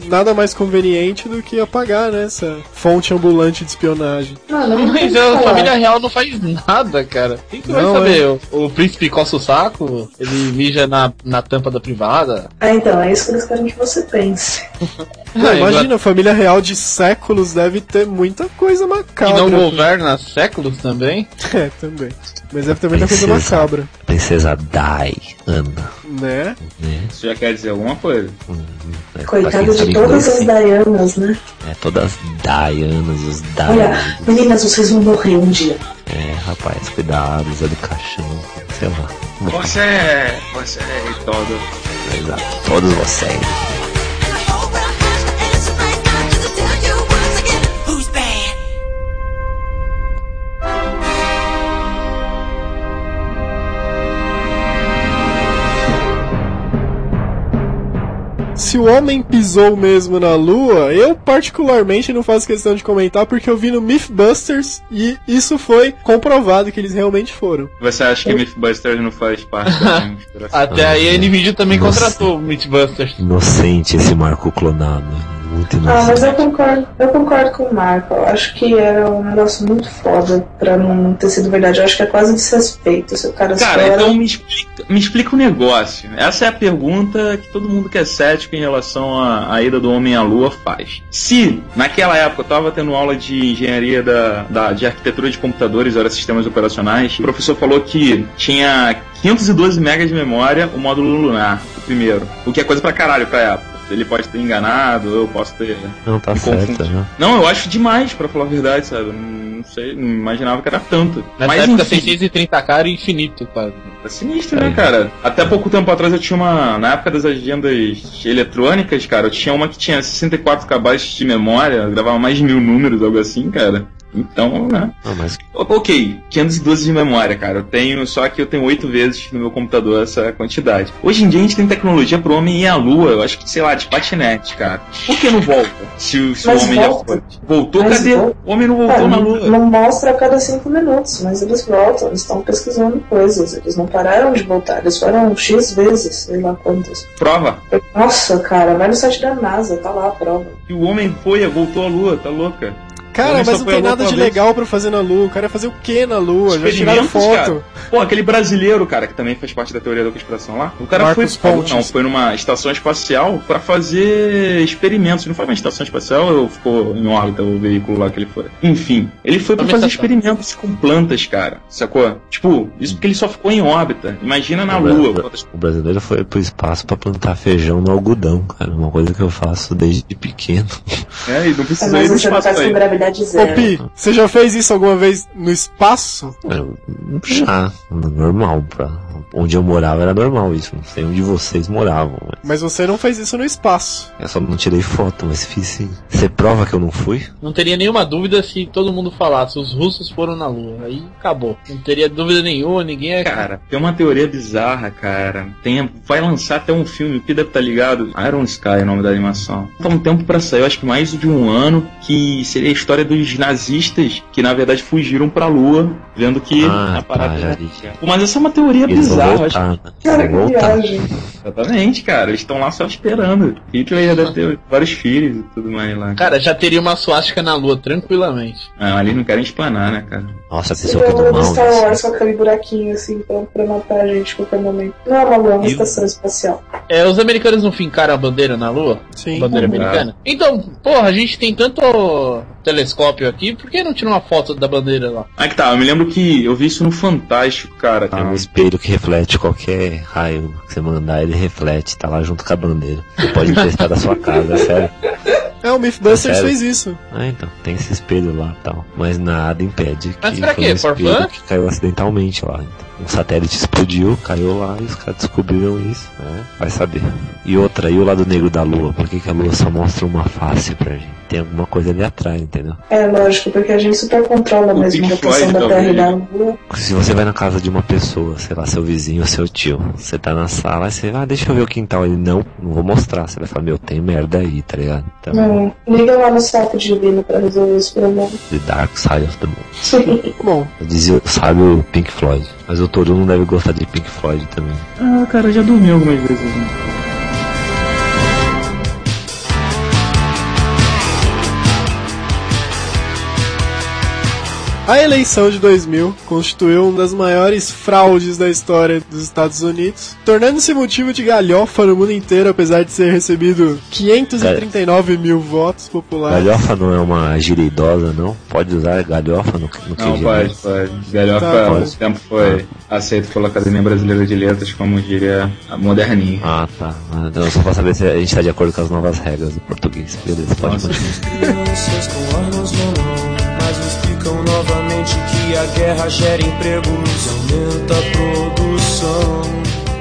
S1: E nada mais conveniente do que apagar, né? Essa fonte ambulante de espionagem.
S2: Mano, não
S3: Mas a família real não faz nada, cara. Quem que vai
S1: Não,
S3: saber? O, o príncipe coça o saco, ele mija na, na tampa da privada.
S2: Ah, então, é isso que eles querem que você pense.
S1: Não,
S3: Ah,
S1: imagina, a família real de séculos deve ter muita coisa
S3: Que
S1: macabra.
S3: não governa há séculos também.
S1: É, também. Mas deve coisa
S4: Princesa.
S1: macabra,
S4: Princesa Dai, Ana.
S1: né?
S4: Né?
S5: Isso já quer dizer alguma coisa.
S4: Hum, é,
S2: Coitado de todas
S4: inglês,
S2: as. Dianas, né?
S4: É, todas as Dianas, os
S2: Olha,
S4: Dianas.
S2: meninas, vocês vão morrer um dia.
S4: É, rapaz, cuidado, Zé do Caixão, sei lá.
S5: Você é. Você é todo.
S4: Exato, todos vocês.
S1: Se o homem pisou mesmo na lua, eu particularmente não faço questão de comentar porque eu vi no Mythbusters e isso foi comprovado que eles realmente foram.
S5: Você acha que Mythbusters não faz parte da?
S3: Até aí a Nvidia também
S4: Nossa.
S3: contratou o Mythbusters.
S4: Inocente esse Marco clonado. Muito
S2: Ah, mas eu concordo, eu concordo com o Marco. Eu acho que era um negócio muito foda pra não ter sido verdade. Eu acho que é quase desrespeito se o cara
S5: Cara,
S2: estoura.
S5: então me explica, me explica o negócio. Essa é a pergunta que todo mundo que é cético em relação à, à ida do homem à lua faz. Se, naquela época, eu tava tendo aula de engenharia da, da- de arquitetura de computadores, era sistemas operacionais, o professor falou que tinha 512 megas de memória o módulo lunar, o primeiro. O que é coisa pra caralho pra época. Ele pode ter enganado, eu posso ter
S4: Não, tá certo, né?
S5: Não, eu acho demais, pra falar a verdade, sabe? Não, não sei, não imaginava que era tanto.
S3: Nessa
S5: Mas
S3: época,
S5: enfim.
S3: 630k era infinito, quase.
S5: Tá sinistro, né, cara? Até pouco tempo atrás eu tinha uma. Na época das agendas eletrônicas, cara, eu tinha uma que tinha 64 KB de memória, gravava mais de mil números, algo assim, cara. Então, né?
S4: Não, mas
S5: Ok, 512 de memória, cara. Eu tenho, só que eu tenho oito vezes no meu computador essa quantidade. Hoje em dia a gente tem tecnologia pro homem ir à lua, eu acho que, sei lá, de patinete, cara. Por que não volta? Se, o- se o homem já
S2: volta.
S5: foi. Voltou?
S2: Mas
S5: Cadê?
S2: volta.
S5: O homem não voltou
S2: Ah,
S5: na
S2: não,
S5: lua.
S2: não mostra a cada cinco minutos, mas eles voltam, eles estão pesquisando coisas, eles não pararam de voltar, eles foram X vezes, sei lá quantas.
S5: Prova.
S2: Nossa, cara, vai no site da NASA, tá lá a prova.
S5: Que o homem foi, voltou à lua, tá louca?
S1: Cara, mas não tem nada de
S5: vez.
S1: legal pra fazer na Lua. O cara ia fazer o que na Lua? Já tiraram foto.
S5: cara. Pô, aquele brasileiro, cara, que também faz parte da teoria da conspiração lá. O cara
S1: Marcos
S5: foi,
S1: Pontes.
S5: não, foi numa estação espacial pra fazer experimentos. Não foi uma estação espacial ou ficou em órbita o veículo lá que ele foi? Enfim, ele foi pra
S3: Uma
S5: fazer
S3: estação.
S5: experimentos com plantas, cara. Sacou? Tipo, isso porque ele só ficou em órbita. Imagina na
S4: o,
S5: Lua. quantas-
S4: o brasileiro foi pro espaço pra plantar feijão no algodão, cara. Uma coisa que eu faço desde pequeno.
S5: É, e não
S2: É,
S5: precisa ir
S2: mas
S5: no
S2: você não
S5: espaço
S2: faz com
S5: aí.
S2: Gravidade
S1: Ô
S2: zero.
S1: Pi, você já fez isso alguma vez no espaço?
S4: Já, normal. Pra, onde eu morava era normal isso. Não sei onde vocês moravam. Mas
S1: Mas você não fez isso no espaço.
S4: eu só não tirei foto, mas fiz sim. Você prova que eu não fui?
S3: Não teria nenhuma dúvida se todo mundo falasse, os russos foram na Lua. Aí acabou. Não teria dúvida nenhuma, ninguém é.
S5: Cara, tem uma teoria bizarra, cara. Tem, vai lançar até um filme, o que deve estar ligado? Iron Sky é o nome da animação. Tá um tempo pra sair, eu acho que mais de um ano, que seria história dos nazistas que na verdade fugiram pra lua, vendo que
S4: Ah,
S5: a parada.
S4: tá,
S5: Mas essa é uma teoria
S4: Eles
S5: bizarra, acho
S4: voltar?
S2: Cara, que viagem.
S5: Exatamente, cara. Eles estão lá só esperando. Hitler já deve ter vários filhos e tudo mais lá.
S3: Cara, já teria uma suástica na Lua, tranquilamente.
S5: Ah, ali não querem explanar, né, cara?
S4: Nossa,
S2: Você
S4: atenção
S2: vê
S4: que
S2: o
S4: do
S2: do
S4: mal.
S2: Star? Wars com aquele buraquinho assim pra, pra matar a gente a qualquer momento. Não é uma lua, é uma
S4: E-
S2: estação espacial.
S3: É, os americanos não fincaram a bandeira na Lua?
S1: Sim.
S3: A bandeira
S2: Uhum.
S3: americana? Então, porra, a gente tem tanto telescópio aqui, por que não tira uma foto da bandeira lá?
S5: Ah, que tá. Eu me lembro que eu vi isso no Fantástico, cara.
S4: Tem um espelho que reflete qualquer raio que você mandar, ele reflete, tá lá junto com a bandeira. Você pode emprestar da sua casa, é sério.
S1: É, o Mythbusters fez isso.
S4: Ah, então, tem esse espelho lá e tal. Mas nada impede que
S3: Mas pra quê?
S4: um
S3: fun?
S4: que caiu acidentalmente lá. Então, um satélite explodiu, caiu lá e os caras descobriram isso, né? Vai saber. E outra, e o lado negro da lua? Por que, que a lua só mostra uma face pra gente? Tem alguma coisa ali atrás, entendeu?
S2: É lógico, porque a gente super controla
S5: O
S2: mesmo a
S5: Pink
S2: rotação
S5: Floyd
S2: da Terra e da. Lua.
S4: Se você vai na casa de uma pessoa, sei lá, seu vizinho ou seu tio, você tá na sala, aí você, ah, deixa eu ver o quintal. Ele, não, não vou mostrar. Você vai falar, meu, tem merda aí, tá ligado? Então,
S2: Não, liga lá no saco divino pra resolver esse problema.
S4: The Dark Side of the Moon.
S1: Bom,
S4: Eu dizia o sábio Pink Floyd. Mas o Toru não deve gostar de Pink Floyd também.
S5: Ah, cara, já dormi algumas vezes. Né?
S1: A eleição de 2000 constituiu uma das maiores fraudes da história dos Estados Unidos, tornando-se motivo de galhofa no mundo inteiro, apesar de ter recebido 539 mil votos populares.
S4: Galhofa não é uma gíria idosa, não? Pode usar galhofa no, no
S5: Não, pode, pode. Galhofa,
S1: Tá, pode.
S5: tempo foi aceito pela Academia Brasileira de Letras como diria a moderninha.
S4: Ah, tá. Ah, Então, só pra saber se a gente tá de acordo com as novas regras do português. Beleza, pode
S5: Nossa.
S4: continuar.
S6: A guerra gera empregos, aumenta a produção.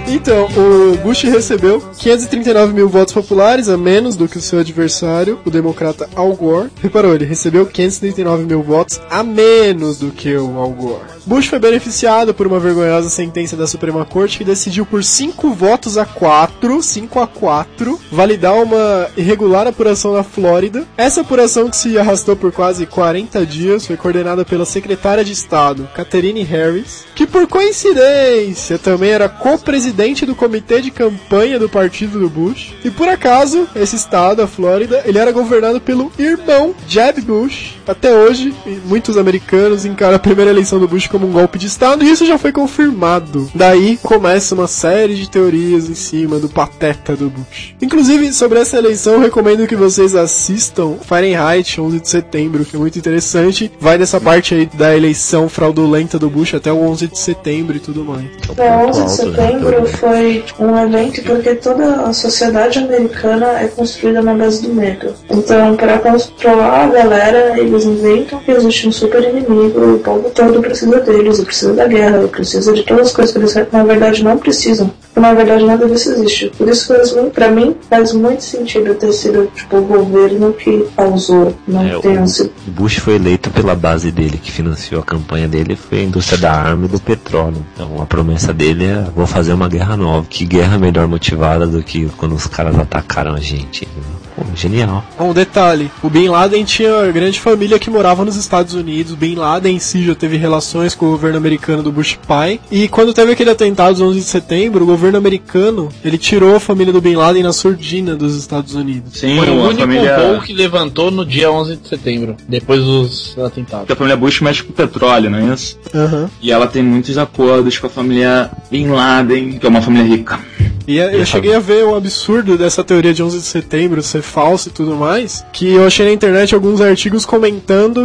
S1: Então, o Bush recebeu 539 mil votos populares, a menos do que o seu adversário, o democrata Al Gore. Reparou, ele recebeu 539 mil votos a menos do que o Al Gore. Bush foi beneficiado por uma vergonhosa sentença da Suprema Corte que decidiu por 5 votos a 4, 5 a 4, validar uma irregular apuração na Flórida. Essa apuração que se arrastou por quase 40 dias foi coordenada pela secretária de Estado, Catherine Harris, que por coincidência também era co-presidente do comitê de campanha do partido do Bush. E por acaso, esse estado, a Flórida, ele era governado pelo irmão Jeb Bush. Até hoje, muitos americanos encaram a primeira eleição do Bush como um golpe de estado e isso já foi confirmado. Daí começa uma série de teorias em cima do pateta do Bush. Inclusive, sobre essa eleição, recomendo que vocês assistam Fahrenheit 11 de setembro, que é muito interessante. Vai dessa parte aí da eleição fraudulenta do Bush até o 11 de setembro e tudo mais.
S2: É, 11 de setembro foi um evento porque toda a sociedade americana é construída na base do medo. Então, para controlar a galera, eles eles inventam que existe um super inimigo, o povo todo precisa deles, e precisa da guerra, e precisa de todas as coisas que eles na verdade não precisam. E, na verdade nada disso existe. Por isso faz muito, pra mim, faz muito sentido ter sido tipo, o governo que causou, não
S4: É,
S2: tenha sido.
S4: Bush foi eleito pela base dele, que financiou a campanha dele, foi a indústria da arma e do petróleo. Então a promessa dele é: vou fazer uma guerra nova. Que guerra melhor motivada do que quando os caras atacaram a gente? Pô, genial.
S1: Um detalhe, o Bin Laden tinha grande família que morava nos Estados Unidos. Bin Laden em si já teve relações com o governo americano do Bush pai. E quando teve aquele atentado dos 11 de setembro, o governo americano, ele tirou a família do Bin Laden na surdina dos Estados Unidos.
S5: Sim,
S3: Foi o único
S5: família,
S3: voo que levantou no dia 11 de setembro, depois dos atentados.
S5: a família Bush mexe com petróleo, não é isso?
S1: Aham.
S5: E ela tem muitos acordos com a família Bin Laden, que é uma família rica.
S1: E eu cheguei a ver o absurdo dessa teoria de 11 de setembro ser falsa e tudo mais, que eu achei na internet alguns artigos comentando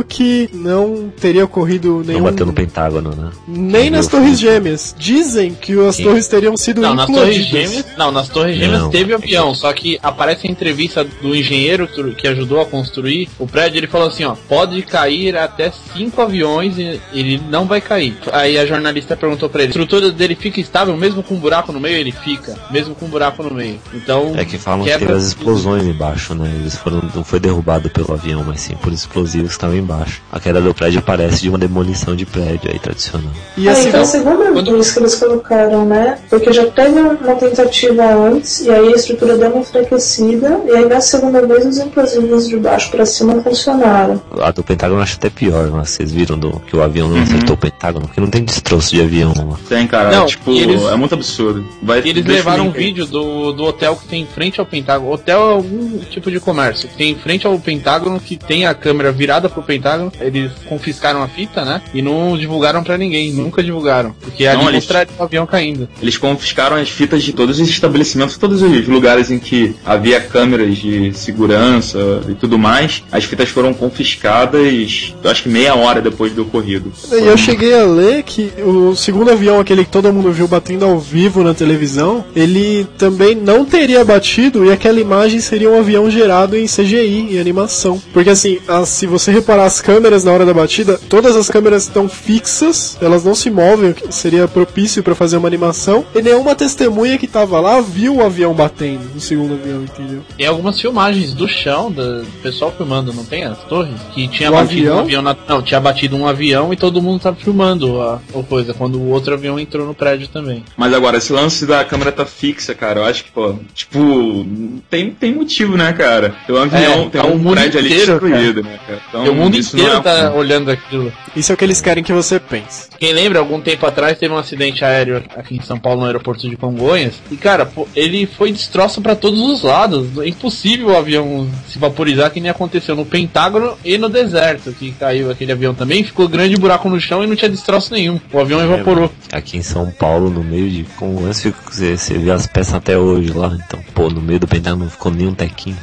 S1: que não teria ocorrido
S4: Não
S1: nenhum...
S4: bateu no Pentágono, né?
S1: Nem nas Torres. Gêmeas. Dizem que as
S4: Sim.
S1: torres teriam sido
S3: Não, nas Torres. Gêmeas, não, nas Torres Gêmeas
S4: Não.
S3: teve avião, só que aparece a entrevista do engenheiro que ajudou a construir o prédio, ele falou assim, ó, pode cair até cinco aviões e ele não vai cair. Aí a jornalista perguntou pra ele, a estrutura dele fica estável mesmo com um buraco no meio? Ele fica, mesmo com um buraco no meio. Então,
S4: É que falam que teve as explosões embaixo, né? Eles foram, não foi derrubado pelo avião, mas sim por explosivos que estavam embaixo. A queda do prédio parece de uma demolição de prédio aí tradicional.
S1: E
S2: Ah,
S1: assim,
S2: então a segunda
S3: quando-
S2: vez que eles colocaram, né? Porque já teve uma tentativa antes, e aí a estrutura deu uma enfraquecida, e aí na segunda vez os implosivos de baixo pra cima funcionaram.
S4: A do Pentágono eu acho até pior, mas vocês viram do, que o avião não acertou o Pentágono? Porque não tem destroço de avião lá.
S5: Tem, cara,
S3: Não,
S5: tipo,
S3: eles-
S5: é muito absurdo. Vai,
S3: E eles levaram um vídeo do, do hotel que tem em frente ao Pentágono. Hotel é algum tipo de comércio. que Tem em frente ao Pentágono, que tem a câmera virada pro Pentágono. Eles confiscaram a fita, né? E não divulgaram pra ninguém. Nunca divulgaram. Porque ali
S5: Não, eles-
S3: mostraram o avião caindo.
S5: Eles confiscaram as fitas de todos os estabelecimentos, todos os lugares em que havia câmeras de segurança e tudo mais. As fitas foram confiscadas, acho que meia hora depois do ocorrido.
S1: E eu cheguei a ler que o segundo avião, aquele que todo mundo viu batendo ao vivo na televisão, ele também não teria batido e aquela imagem seria um avião gerado em CGI, em animação. Porque assim, as- se você reparar as câmeras na hora da batida, todas as câmeras estão fixas, elas não se movem, o que seria propício para fazer uma animação, e nenhuma testemunha que tava lá viu o avião batendo, o segundo avião, entendeu?
S3: Tem algumas filmagens do chão, do pessoal filmando, não tem as torres? Que tinha
S1: O
S3: batido
S1: avião?
S3: um avião na. Não, tinha batido um avião e todo mundo tava filmando a, a coisa, quando o outro avião entrou no prédio também.
S5: Mas agora, esse lance da câmera tá fixa, cara, eu acho que, pô, tipo, tem, tem motivo, né, cara? Tem um avião,
S3: É,
S5: tem
S3: tá
S5: um
S3: o mundo
S5: prédio ali
S3: inteiro,
S5: destruído, né, cara? Então,
S3: e o mundo
S5: isso
S3: inteiro
S5: é-
S3: tá olhando aquilo.
S1: Isso é o que eles querem que você pense.
S3: Quem lembra, algum tempo atrás teve um acidente aéreo aqui em São Paulo, no aeroporto de Congonhas. E cara, pô, ele foi destroço pra todos os lados. É impossível o avião se vaporizar, que nem aconteceu no Pentágono e no deserto, que caiu aquele avião também. Ficou grande buraco no chão e não tinha destroço nenhum. O avião evaporou.
S4: Aqui em São Paulo, no meio de Congonhas, você, você vê as peças até hoje lá. Então, pô, no meio do Pentágono não ficou nenhum tequinho.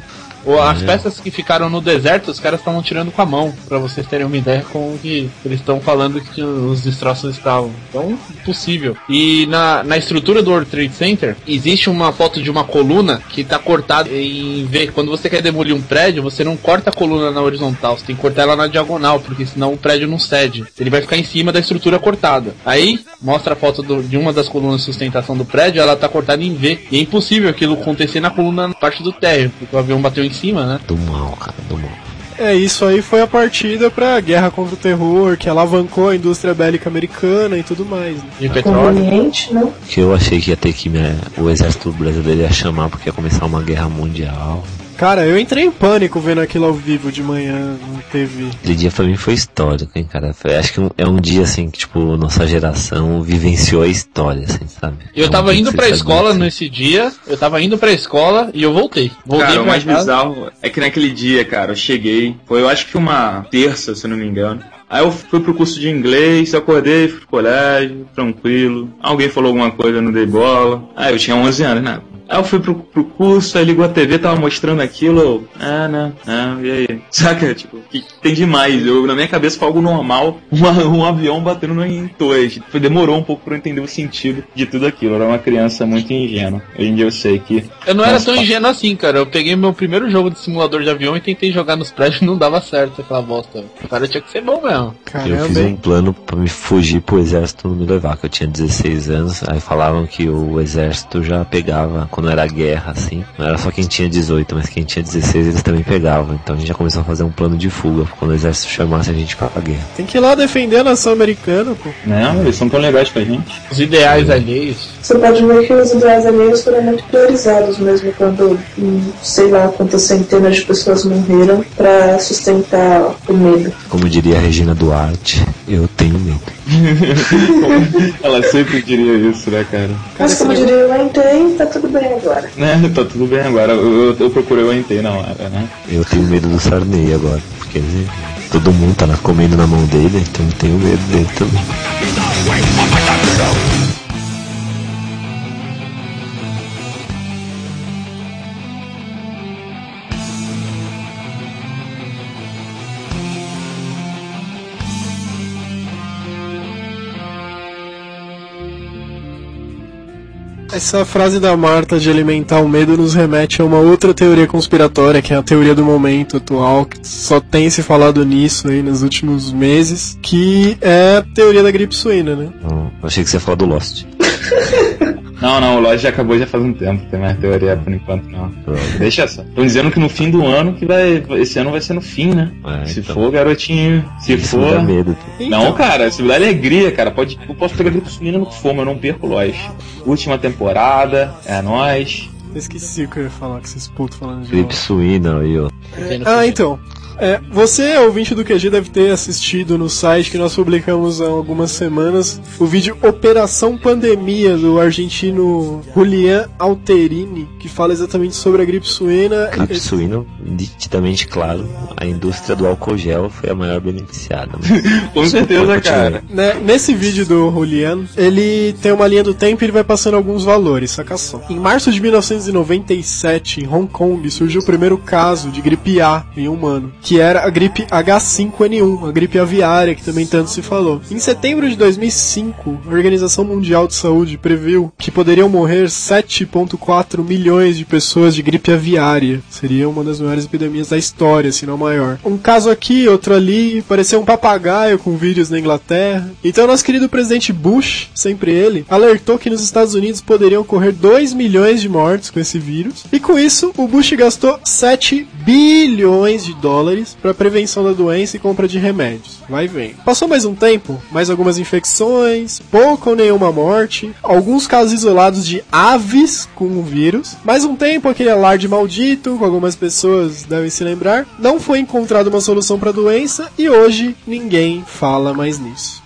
S3: As peças que ficaram no deserto, os caras estavam tirando com a mão, pra vocês terem uma ideia como que eles estão falando que os destroços estavam. Então, impossível. E na, na estrutura do World Trade Center, existe uma foto de uma coluna que tá cortada em V. Quando você quer demolir um prédio, você não corta a coluna na horizontal, você tem que cortar ela na diagonal, porque senão o prédio não cede. Ele vai ficar em cima da estrutura cortada. Aí, mostra a foto do- de uma das colunas de sustentação do prédio, ela tá cortada em V. E é impossível aquilo acontecer na coluna na parte do térreo, porque o avião bateu em cima, né?
S4: Do mal, cara, do mal.
S1: É, isso aí foi a partida pra guerra contra o terror, que alavancou a indústria bélica americana e tudo mais. né?
S3: De petróleo.
S2: Conveniente, né?
S4: Que eu achei que ia ter que me, o exército brasileiro ia chamar porque ia começar uma guerra mundial.
S1: Cara, eu entrei em pânico vendo aquilo ao vivo de manhã, não teve.
S4: Aquele dia pra mim foi histórico, hein, cara. Foi- acho que um- é um dia assim que, tipo, nossa geração vivenciou a história, assim, sabe?
S3: Eu
S4: É um
S3: tava indo pra escola
S4: sabe,
S3: nesse dia, eu tava indo pra escola e eu voltei. Voltei
S5: Cara, o mais
S3: casa.
S5: bizarro é que naquele dia, cara, eu cheguei, foi eu acho que uma terça, se eu não me engano. Aí eu fui pro curso de inglês, acordei, fui pro colégio, tranquilo. Alguém falou alguma coisa, eu não dei bola. Aí eu tinha 11 anos, né? Aí eu fui pro, pro curso, aí ligou a TV, tava mostrando aquilo. Ah, né? Ah, e aí? Saca? Tipo, que tem demais. Eu, na minha cabeça foi algo normal, uma- um avião batendo em torres. Foi, demorou um pouco pra eu entender o sentido de tudo aquilo. Eu era uma criança muito ingênua. Hoje em dia eu sei que.
S3: Eu não era
S5: Nossa,
S3: tão ingênuo assim, cara. Eu peguei meu primeiro jogo de simulador de avião e tentei jogar nos prédios e não dava certo aquela bosta. O cara tinha que ser bom mesmo.
S4: Eu fiz
S1: Caramba,
S4: um plano pra me fugir pro exército não me levar, que eu tinha 16 anos, aí falavam que o exército já pegava quando era guerra, assim. Não era só quem tinha 18, mas quem tinha 16 eles também pegavam. Então a gente já começou a fazer um plano de fuga, quando o exército chamasse a gente pra guerra.
S1: tem que ir lá defender a nação americana, pô.
S5: Não, eles são tão legais com a gente.
S3: Os ideais alheios.
S2: Você pode ver que os ideais alheios foram muito priorizados mesmo quando, hum, sei lá, quantas centenas de pessoas morreram pra sustentar o medo.
S4: Como diria a Regina Duarte, eu tenho medo.
S5: Ela sempre diria isso, né, cara?
S2: Mas como diria eu entrei, tá tudo bem agora.
S5: Né, tá tudo bem agora. Eu, eu, eu procurei o NT na hora, né?
S4: Eu tenho medo do Sarney agora, porque todo mundo tá comendo na mão dele, então eu tenho medo dele também.
S1: Essa frase da Marta de alimentar o medo nos remete a uma outra teoria conspiratória, que é a teoria do momento atual, que só tem se falado nisso aí nos últimos meses, que é a teoria da gripe suína, né?
S4: Eu achei que você ia falar do Lost.
S5: Não, não, o Lost já acabou já faz um tempo. Tem mais teoria por enquanto, não. Deixa só. Estão dizendo que no fim do ano, que vai. Esse ano vai ser no fim, né?
S4: É,
S5: Se
S4: então.
S5: for, garotinho. Se
S4: Isso me
S5: for.
S4: dá medo.
S5: Não, cara, isso me dá alegria, cara. Pode, eu posso pegar gripe suína no que for, mas eu não perco o Lost. Última temporada, é nóis.
S1: Eu esqueci o que eu ia falar, que vocês putos falando de
S4: Gripe suína aí, ó.
S1: Ah, então. É, você, ouvinte do QG, deve ter assistido no site que nós publicamos há algumas semanas o vídeo Operação Pandemia do argentino Julian Alterini, que fala exatamente sobre a gripe suína.
S4: Gripe suína, nitidamente claro, a indústria do álcool gel foi a maior beneficiada. Mas...
S5: Com certeza, cara.
S1: Né, nesse vídeo do Julian, ele tem uma linha do tempo e ele vai passando alguns valores, saca só. Em março de 1997, em Hong Kong, surgiu o primeiro caso de gripe A em humano, que era a gripe H5N1, a gripe aviária, que também tanto se falou. Em setembro de 2005, a Organização Mundial de Saúde previu que poderiam morrer 7,4 milhões de pessoas de gripe aviária. Seria uma das maiores epidemias da história, se não maior. Um caso aqui, outro ali, pareceu um papagaio com vídeos na Inglaterra. Então, nosso querido presidente Bush, sempre ele, alertou que nos Estados Unidos poderiam ocorrer 2 milhões de mortes com esse vírus. E com isso, o Bush gastou 7 bilhões de dólares para prevenção da doença e compra de remédios. Vai vendo. Passou mais um tempo, mais algumas infecções, pouca ou nenhuma morte, alguns casos isolados de aves com o vírus. Mais um tempo, aquele alarde maldito, com algumas pessoas devem se lembrar. Não foi encontrada uma solução para a doença e hoje ninguém fala mais nisso.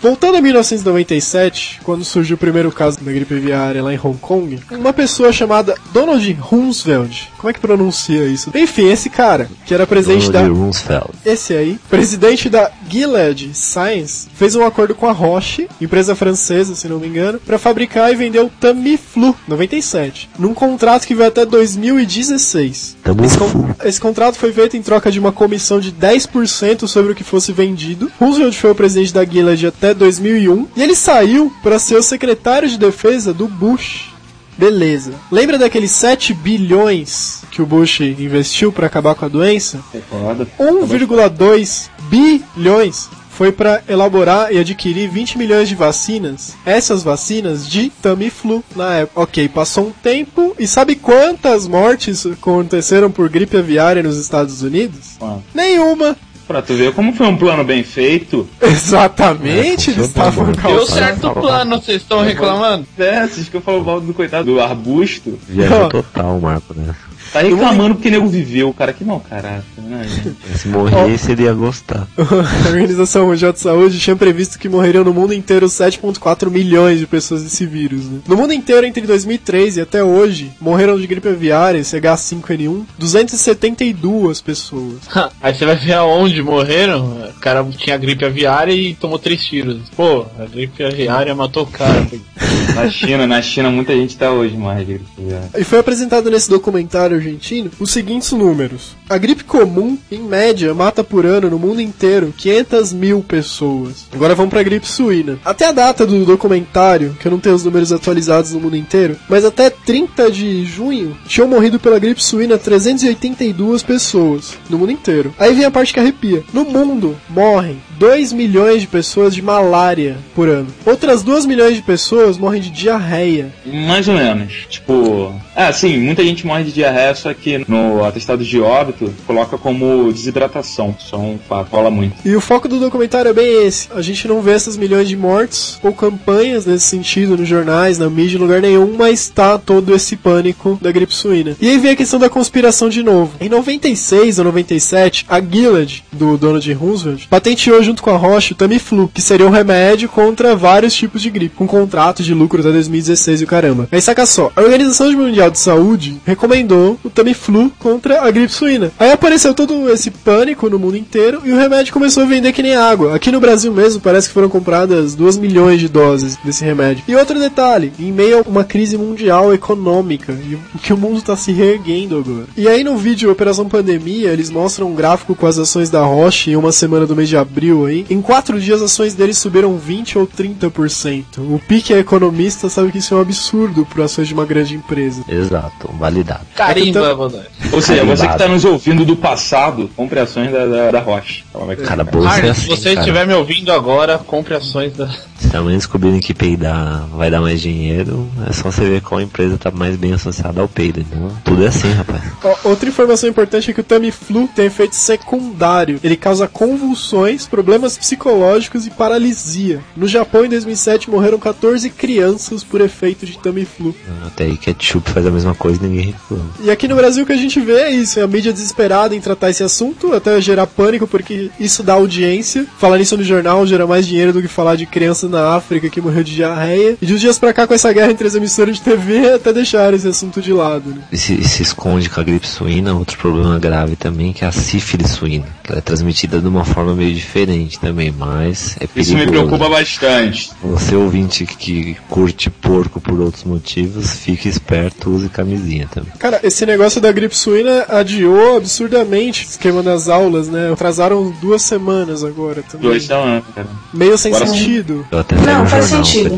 S1: Voltando a 1997, quando surgiu o primeiro caso da gripe aviária lá em Hong Kong, uma pessoa chamada Donald Rumsfeld, como é que pronuncia isso? Enfim, esse cara, que era presidente
S4: Donald
S1: da
S4: Rumsfeld.
S1: esse aí, presidente da Gilead Science, fez um acordo com a Roche, empresa francesa, se não me engano, para fabricar e vender o Tamiflu 97, num contrato que vai até 2016.
S4: Tamo
S1: Esse, con- esse contrato foi feito em troca de uma comissão de 10% sobre o que fosse vendido. Roosevelt foi o presidente da Gilead até 2001 e ele saiu para ser o secretário de defesa do Bush. Beleza. Lembra daqueles 7 bilhões que o Bush investiu para acabar com a doença?
S5: É foda.
S1: 1,2 bilhões foi para elaborar e adquirir 20 milhões de vacinas. Essas vacinas de Tamiflu na época. Ok, passou um tempo e sabe quantas mortes aconteceram por gripe aviária nos Estados Unidos?
S5: Mano,
S1: Nenhuma.
S5: Pra tu ver como foi um plano bem feito.
S1: Exatamente,
S4: É,
S1: eles estavam.
S3: Deu certo o plano, vocês estão reclamando?
S5: É, vocês que eu falo mal do coitado do arbusto.
S1: Ó.
S4: total, Marco, né?
S5: Tá reclamando porque nego viveu, cara. Que mau caráter, né?
S4: Se morresse, ele ia gostar.
S1: A Organização Mundial de Saúde tinha previsto que morreriam no mundo inteiro 7,4 milhões de pessoas desse vírus. Né? No mundo inteiro, entre 2003 e até hoje, morreram de gripe aviária, esse H5N1, 272 pessoas.
S3: Aí você vai ver aonde morreram. O cara tinha gripe aviária e tomou três tiros. Pô, a gripe aviária matou o cara.
S5: Na China, na China, muita gente tá hoje mais de gripe aviária.
S1: E foi apresentado nesse documentário argentino os seguintes números. A gripe comum, em média, mata por ano no mundo inteiro 500 mil pessoas. Agora vamos pra gripe suína. Até a data do documentário, que eu não tenho os números atualizados no mundo inteiro, mas até 30 de junho tinham morrido pela gripe suína 382 pessoas no mundo inteiro. Aí vem a parte que arrepia. No mundo morrem 2 milhões de pessoas de malária por ano. Outras 2 milhões de pessoas morrem de diarreia.
S5: Mais ou menos. Tipo. É, sim, muita gente morre de diarreia, só que no atestado de óbito coloca como desidratação. É um fato, rola muito.
S1: E o foco do documentário é bem esse. A gente não vê essas milhões de mortes ou campanhas nesse sentido nos jornais, na mídia, em lugar nenhum, mas tá todo esse pânico da gripe suína. E aí vem a questão da conspiração de novo. Em 96 ou 97, a Gilead, do Donald Roosevelt, patenteou junto com a Roche o Tamiflu, que seria um remédio contra vários tipos de gripe, com contrato de lucro até 2016 e o caramba. Aí saca só, a Organização Mundial de Saúde recomendou o Tamiflu contra a gripe suína. Aí apareceu todo esse pânico no mundo inteiro e o remédio começou a vender que nem água. Aqui no Brasil mesmo parece que foram compradas 2 milhões de doses desse remédio. E outro detalhe, em meio a uma crise mundial econômica, e que o mundo tá se reerguendo agora. E aí no vídeo Operação Pandemia, eles mostram um gráfico com as ações da Roche em uma semana do mês de abril aí. Em quatro dias as ações deles subiram 20 ou 30%. O pique é economista sabe que isso é um absurdo para ações de uma grande empresa.
S4: Exato, validado.
S3: Carimba,
S1: Então-
S3: Godoy.
S5: Ou seja,
S4: Carimbado.
S5: você que tá nos ouvindo do passado, compre ações da, da, da Roche.
S4: Cara, bolsa é assim,
S3: se você
S4: cara.
S3: estiver me ouvindo agora, compre ações da.
S4: Se amanhã descobrirem que peidar vai dar mais dinheiro, é só você ver qual empresa tá mais bem associada ao peido. Então, tudo é assim, rapaz.
S1: Ó, Outra informação importante é que o Tamiflu tem efeito secundário. Ele causa convulsões, problemas psicológicos e paralisia. No Japão, em 2007, morreram 14 crianças por efeito de Tamiflu.
S4: Até aí ketchup faz a mesma coisa e ninguém reclama.
S1: E aqui no Brasil o que a gente vê é isso, é a mídia desesperada em tratar esse assunto, até gerar pânico, porque isso dá audiência. Falar isso no jornal gera mais dinheiro do que falar de criança na África que morreu de diarreia. E de uns dias pra cá, com essa guerra entre as emissoras de TV, até deixaram esse assunto de lado. Né?
S4: E se, e se esconde com a gripe suína, outro problema grave também, que é a sífilis suína. Que ela é transmitida de uma forma meio diferente também, mas é perigoso.
S5: Isso me preocupa bastante.
S4: Você ouvinte que curte porco por outros motivos, fique esperto, use camisinha também.
S1: Cara, esse negócio da gripe suína adiou absurdamente o esquema das aulas, né? Atrasaram duas semanas agora também.
S5: Dois semanas, cara.
S1: Meio sem
S5: Agora-
S1: sentido.
S4: Eu até
S2: Não, faz
S4: jornal,
S2: sentido.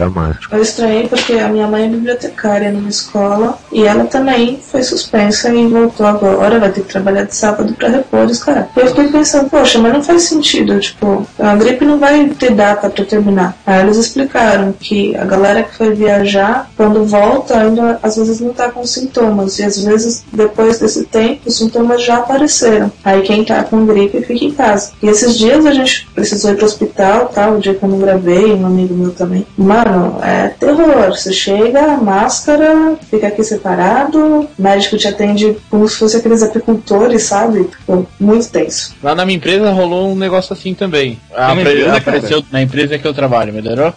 S2: Eu estranhei porque a minha mãe é bibliotecária numa escola e ela também foi suspensa e voltou agora, vai ter que trabalhar de sábado pra repor os caras. Eu fiquei pensando, poxa, mas não faz sentido, tipo, a gripe não vai ter data pra terminar. Aí eles explicaram que a galera que foi viajar, quando volta, ainda às vezes não tá com sintomas e às vezes depois desse tempo os sintomas já apareceram. Aí quem tá com gripe fica em casa. E esses dias a gente precisou ir pro hospital, tá? O dia que eu não gravei, um amigo meu também. Mano, é terror. Você chega, máscara, fica aqui separado, médico te atende como se fosse aqueles apicultores, sabe? Tipo, muito tenso.
S3: Lá na minha empresa rolou um negócio assim também. A
S5: uma
S3: apre-
S5: empresa,
S3: na empresa que eu trabalho, melhorou?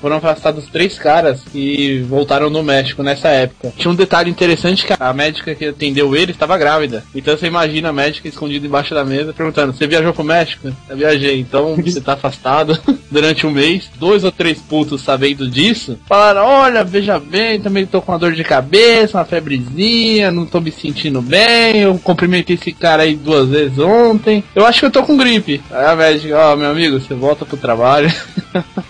S3: Foram afastados três caras que voltaram no México nessa época. Tinha um detalhe interessante que a médica que atendeu ele estava grávida. Então você imagina a médica escondida embaixo da mesa perguntando: Você viajou pro México? Eu viajei, então você tá afastado durante um mês. Dois ou três putos sabendo disso falaram: Olha, veja bem, também tô com uma dor de cabeça, uma febrezinha, não tô me sentindo bem. Eu cumprimentei esse cara aí duas vezes ontem. Eu acho que eu tô com gripe. Aí a médica: Ó, meu amigo, você volta pro trabalho.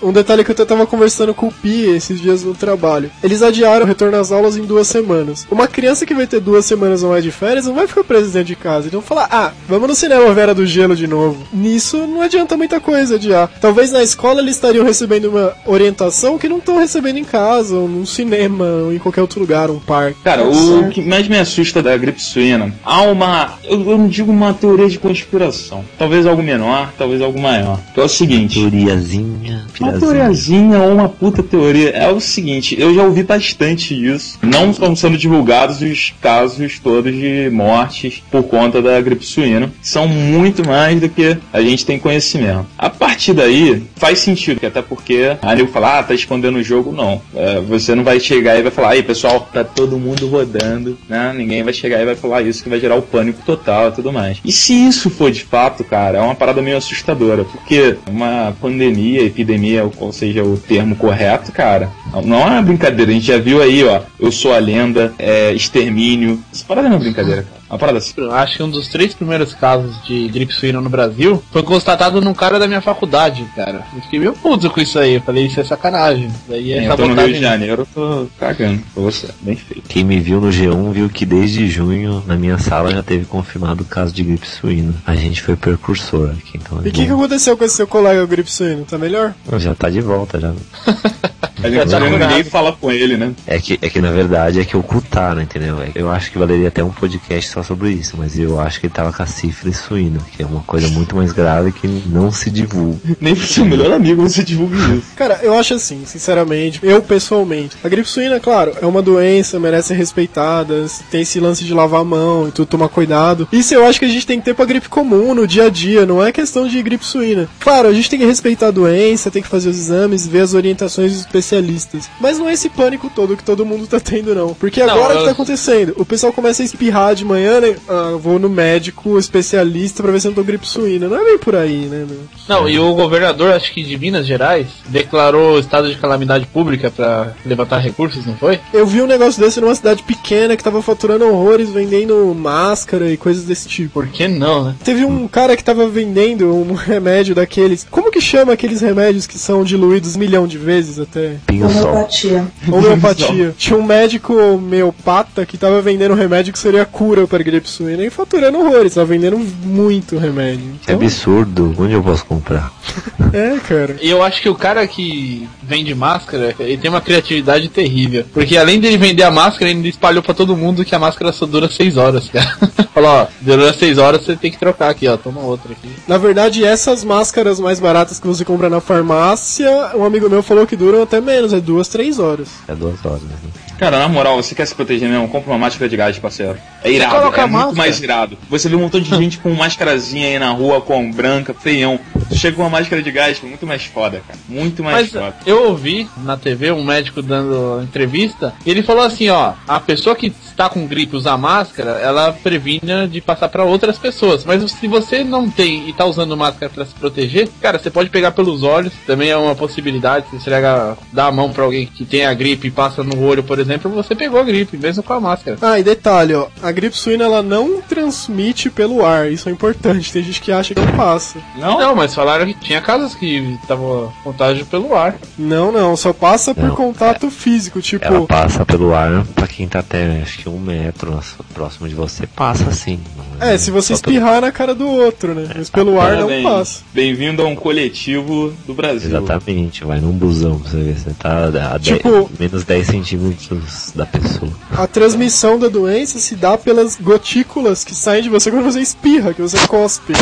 S1: Um detalhe que eu até tava conversando com o Pi esses dias no trabalho. Eles adiaram o retorno às aulas em duas semanas. Uma criança que vai ter duas semanas ou mais de férias não vai ficar presa dentro de casa. Eles vão falar, ah, vamos no cinema Vera do Gelo de novo. Nisso não adianta muita coisa adiar. Talvez na escola eles estariam recebendo uma orientação que não estão recebendo em casa, ou num cinema, ou em qualquer outro lugar, um parque.
S5: Cara, o que mais me assusta da gripe suína, há uma. Eu, eu não digo uma teoria de conspiração. Talvez algo menor, talvez algo maior. Que é o seguinte.
S4: Teoriazinha,
S5: Uma
S4: pirazinha.
S5: teoriazinha ou uma puta teoria. É o seguinte, eu já ouvi bastante isso. Não estão sendo divulgados os casos todos de mortes por conta da gripe suína. São muito mais do que a gente tem conhecimento. A partir daí, faz sentido, até porque a nego fala, ah, tá escondendo o jogo. Não. É, você não vai chegar e vai falar, aí pessoal, tá todo mundo rodando, né? Ninguém vai chegar e vai falar isso, que vai gerar o pânico total e tudo mais. E se isso for de fato, cara, é uma parada meio assustadora, porque uma pandemia, epidemia, ou seja, o termo correto, cara, não é uma brincadeira. A gente já viu aí, ó, Eu Sou a Lenda, é, Extermínio. Essa parada não é brincadeira, cara. Uma parada assim.
S3: Acho que um dos três primeiros casos de gripe suína no Brasil foi constatado num cara da minha faculdade, cara. Eu fiquei meio puto com isso aí. Eu falei, isso é sacanagem. Daí é
S5: eu tô no Rio de Janeiro, eu tô cagando você. Bem feito.
S4: Quem me viu no G1 viu que desde junho na minha sala já teve confirmado o caso de gripe suína. A gente foi precursor aqui, então é
S1: E o que, que aconteceu com esse seu colega gripe suíno? Tá melhor?
S4: Já tá de volta já.
S5: A gente
S3: tá
S5: não
S3: curado.
S5: ninguém fala com ele, né?
S4: É que, é que na verdade é que ocultaram, entendeu? É que Eu acho que valeria até um podcast só sobre isso, mas eu acho que ele tava com a sífilis suína, que é uma coisa muito mais grave que não se divulga.
S5: Nem pro seu melhor amigo você divulga isso.
S1: Cara, eu acho assim, sinceramente, eu pessoalmente. A gripe suína, claro, é uma doença, merece ser respeitada, tem esse lance de lavar a mão e tudo, tomar cuidado. Isso eu acho que a gente tem que ter pra gripe comum, no dia a dia, não é questão de gripe suína. Claro, a gente tem que respeitar a doença, tem que fazer os exames, ver as orientações dos especialistas. Mas não é esse pânico todo que todo mundo tá tendo, não. Porque
S3: Não,
S1: agora o
S3: eu-
S1: que tá acontecendo? O pessoal começa a espirrar de manhã, né? Ah, vou no médico especialista pra ver se eu não tô gripe suína. Não é bem por aí, né, meu?
S3: Não, e o governador, acho que de Minas Gerais, declarou estado de calamidade pública pra levantar recursos, não foi?
S1: Eu vi um negócio desse numa cidade pequena que tava faturando horrores, vendendo máscara e coisas desse tipo.
S3: Por que não, né?
S1: Teve um cara que tava vendendo um remédio daqueles. Como que chama aqueles remédios que são diluídos milhão de vezes até?
S2: Homeopatia.
S1: Homeopatia. Tinha um médico homeopata que tava vendendo um remédio que seria a cura para gripe suína e faturando horrores. Tava vendendo muito remédio.
S4: Que
S1: Então,
S4: absurdo. Onde eu posso comprar?
S1: é, cara.
S3: E eu acho que o cara que vende máscara, ele tem uma criatividade terrível. Porque além dele vender a máscara, ele espalhou pra todo mundo que a máscara só dura 6 horas, cara. Falou, ó, dura 6 horas, você tem que trocar aqui, ó. Toma outra aqui.
S1: Na verdade, essas máscaras mais baratas que você compra na farmácia, um amigo meu falou que duram até menos, é duas, três horas.
S4: É duas horas, né?
S5: Cara, na moral, você quer se proteger mesmo? Compra uma máscara de gás, parceiro. É irado, é muito
S3: máscara.
S5: mais irado. Você vê um montão de gente com máscarazinha aí na rua, com branca, feião. Tu chega com uma máscara de gás, muito mais foda, cara. Muito mais
S3: Mas
S5: foda.
S3: eu ouvi na TV um médico dando entrevista, e ele falou assim, ó, a pessoa que está com gripe usar máscara, ela previne de passar pra outras pessoas. Mas se você não tem e tá usando máscara pra se proteger, cara, você pode pegar pelos olhos, também é uma possibilidade. Se você chega, dá a mão pra alguém que tem a gripe e passa no olho, por exemplo, você pegou a gripe, mesmo com a máscara.
S1: Ah, e detalhe, ó, a gripe suína ela não transmite pelo ar, isso é importante. Tem gente que acha que não passa.
S5: Não?
S3: Não, mas falaram que tinha casos que tava contágio pelo ar.
S1: Não, não, só passa por
S4: Não,
S1: contato físico, tipo,
S4: Ela passa pelo ar pra quem tá até acho que um metro próximo de você, passa sim. Não
S1: é, se você
S4: pelo-
S1: espirrar na cara do outro, né? Mas pelo ar não
S5: Parabéns.
S1: passa.
S5: Bem-vindo a um coletivo do Brasil.
S4: Exatamente, vai num busão pra você ver. Você tá a
S1: Tipo-
S4: 10 menos 10 centímetros da pessoa.
S1: A transmissão da doença se dá pelas gotículas que saem de você quando você espirra, que você cospe.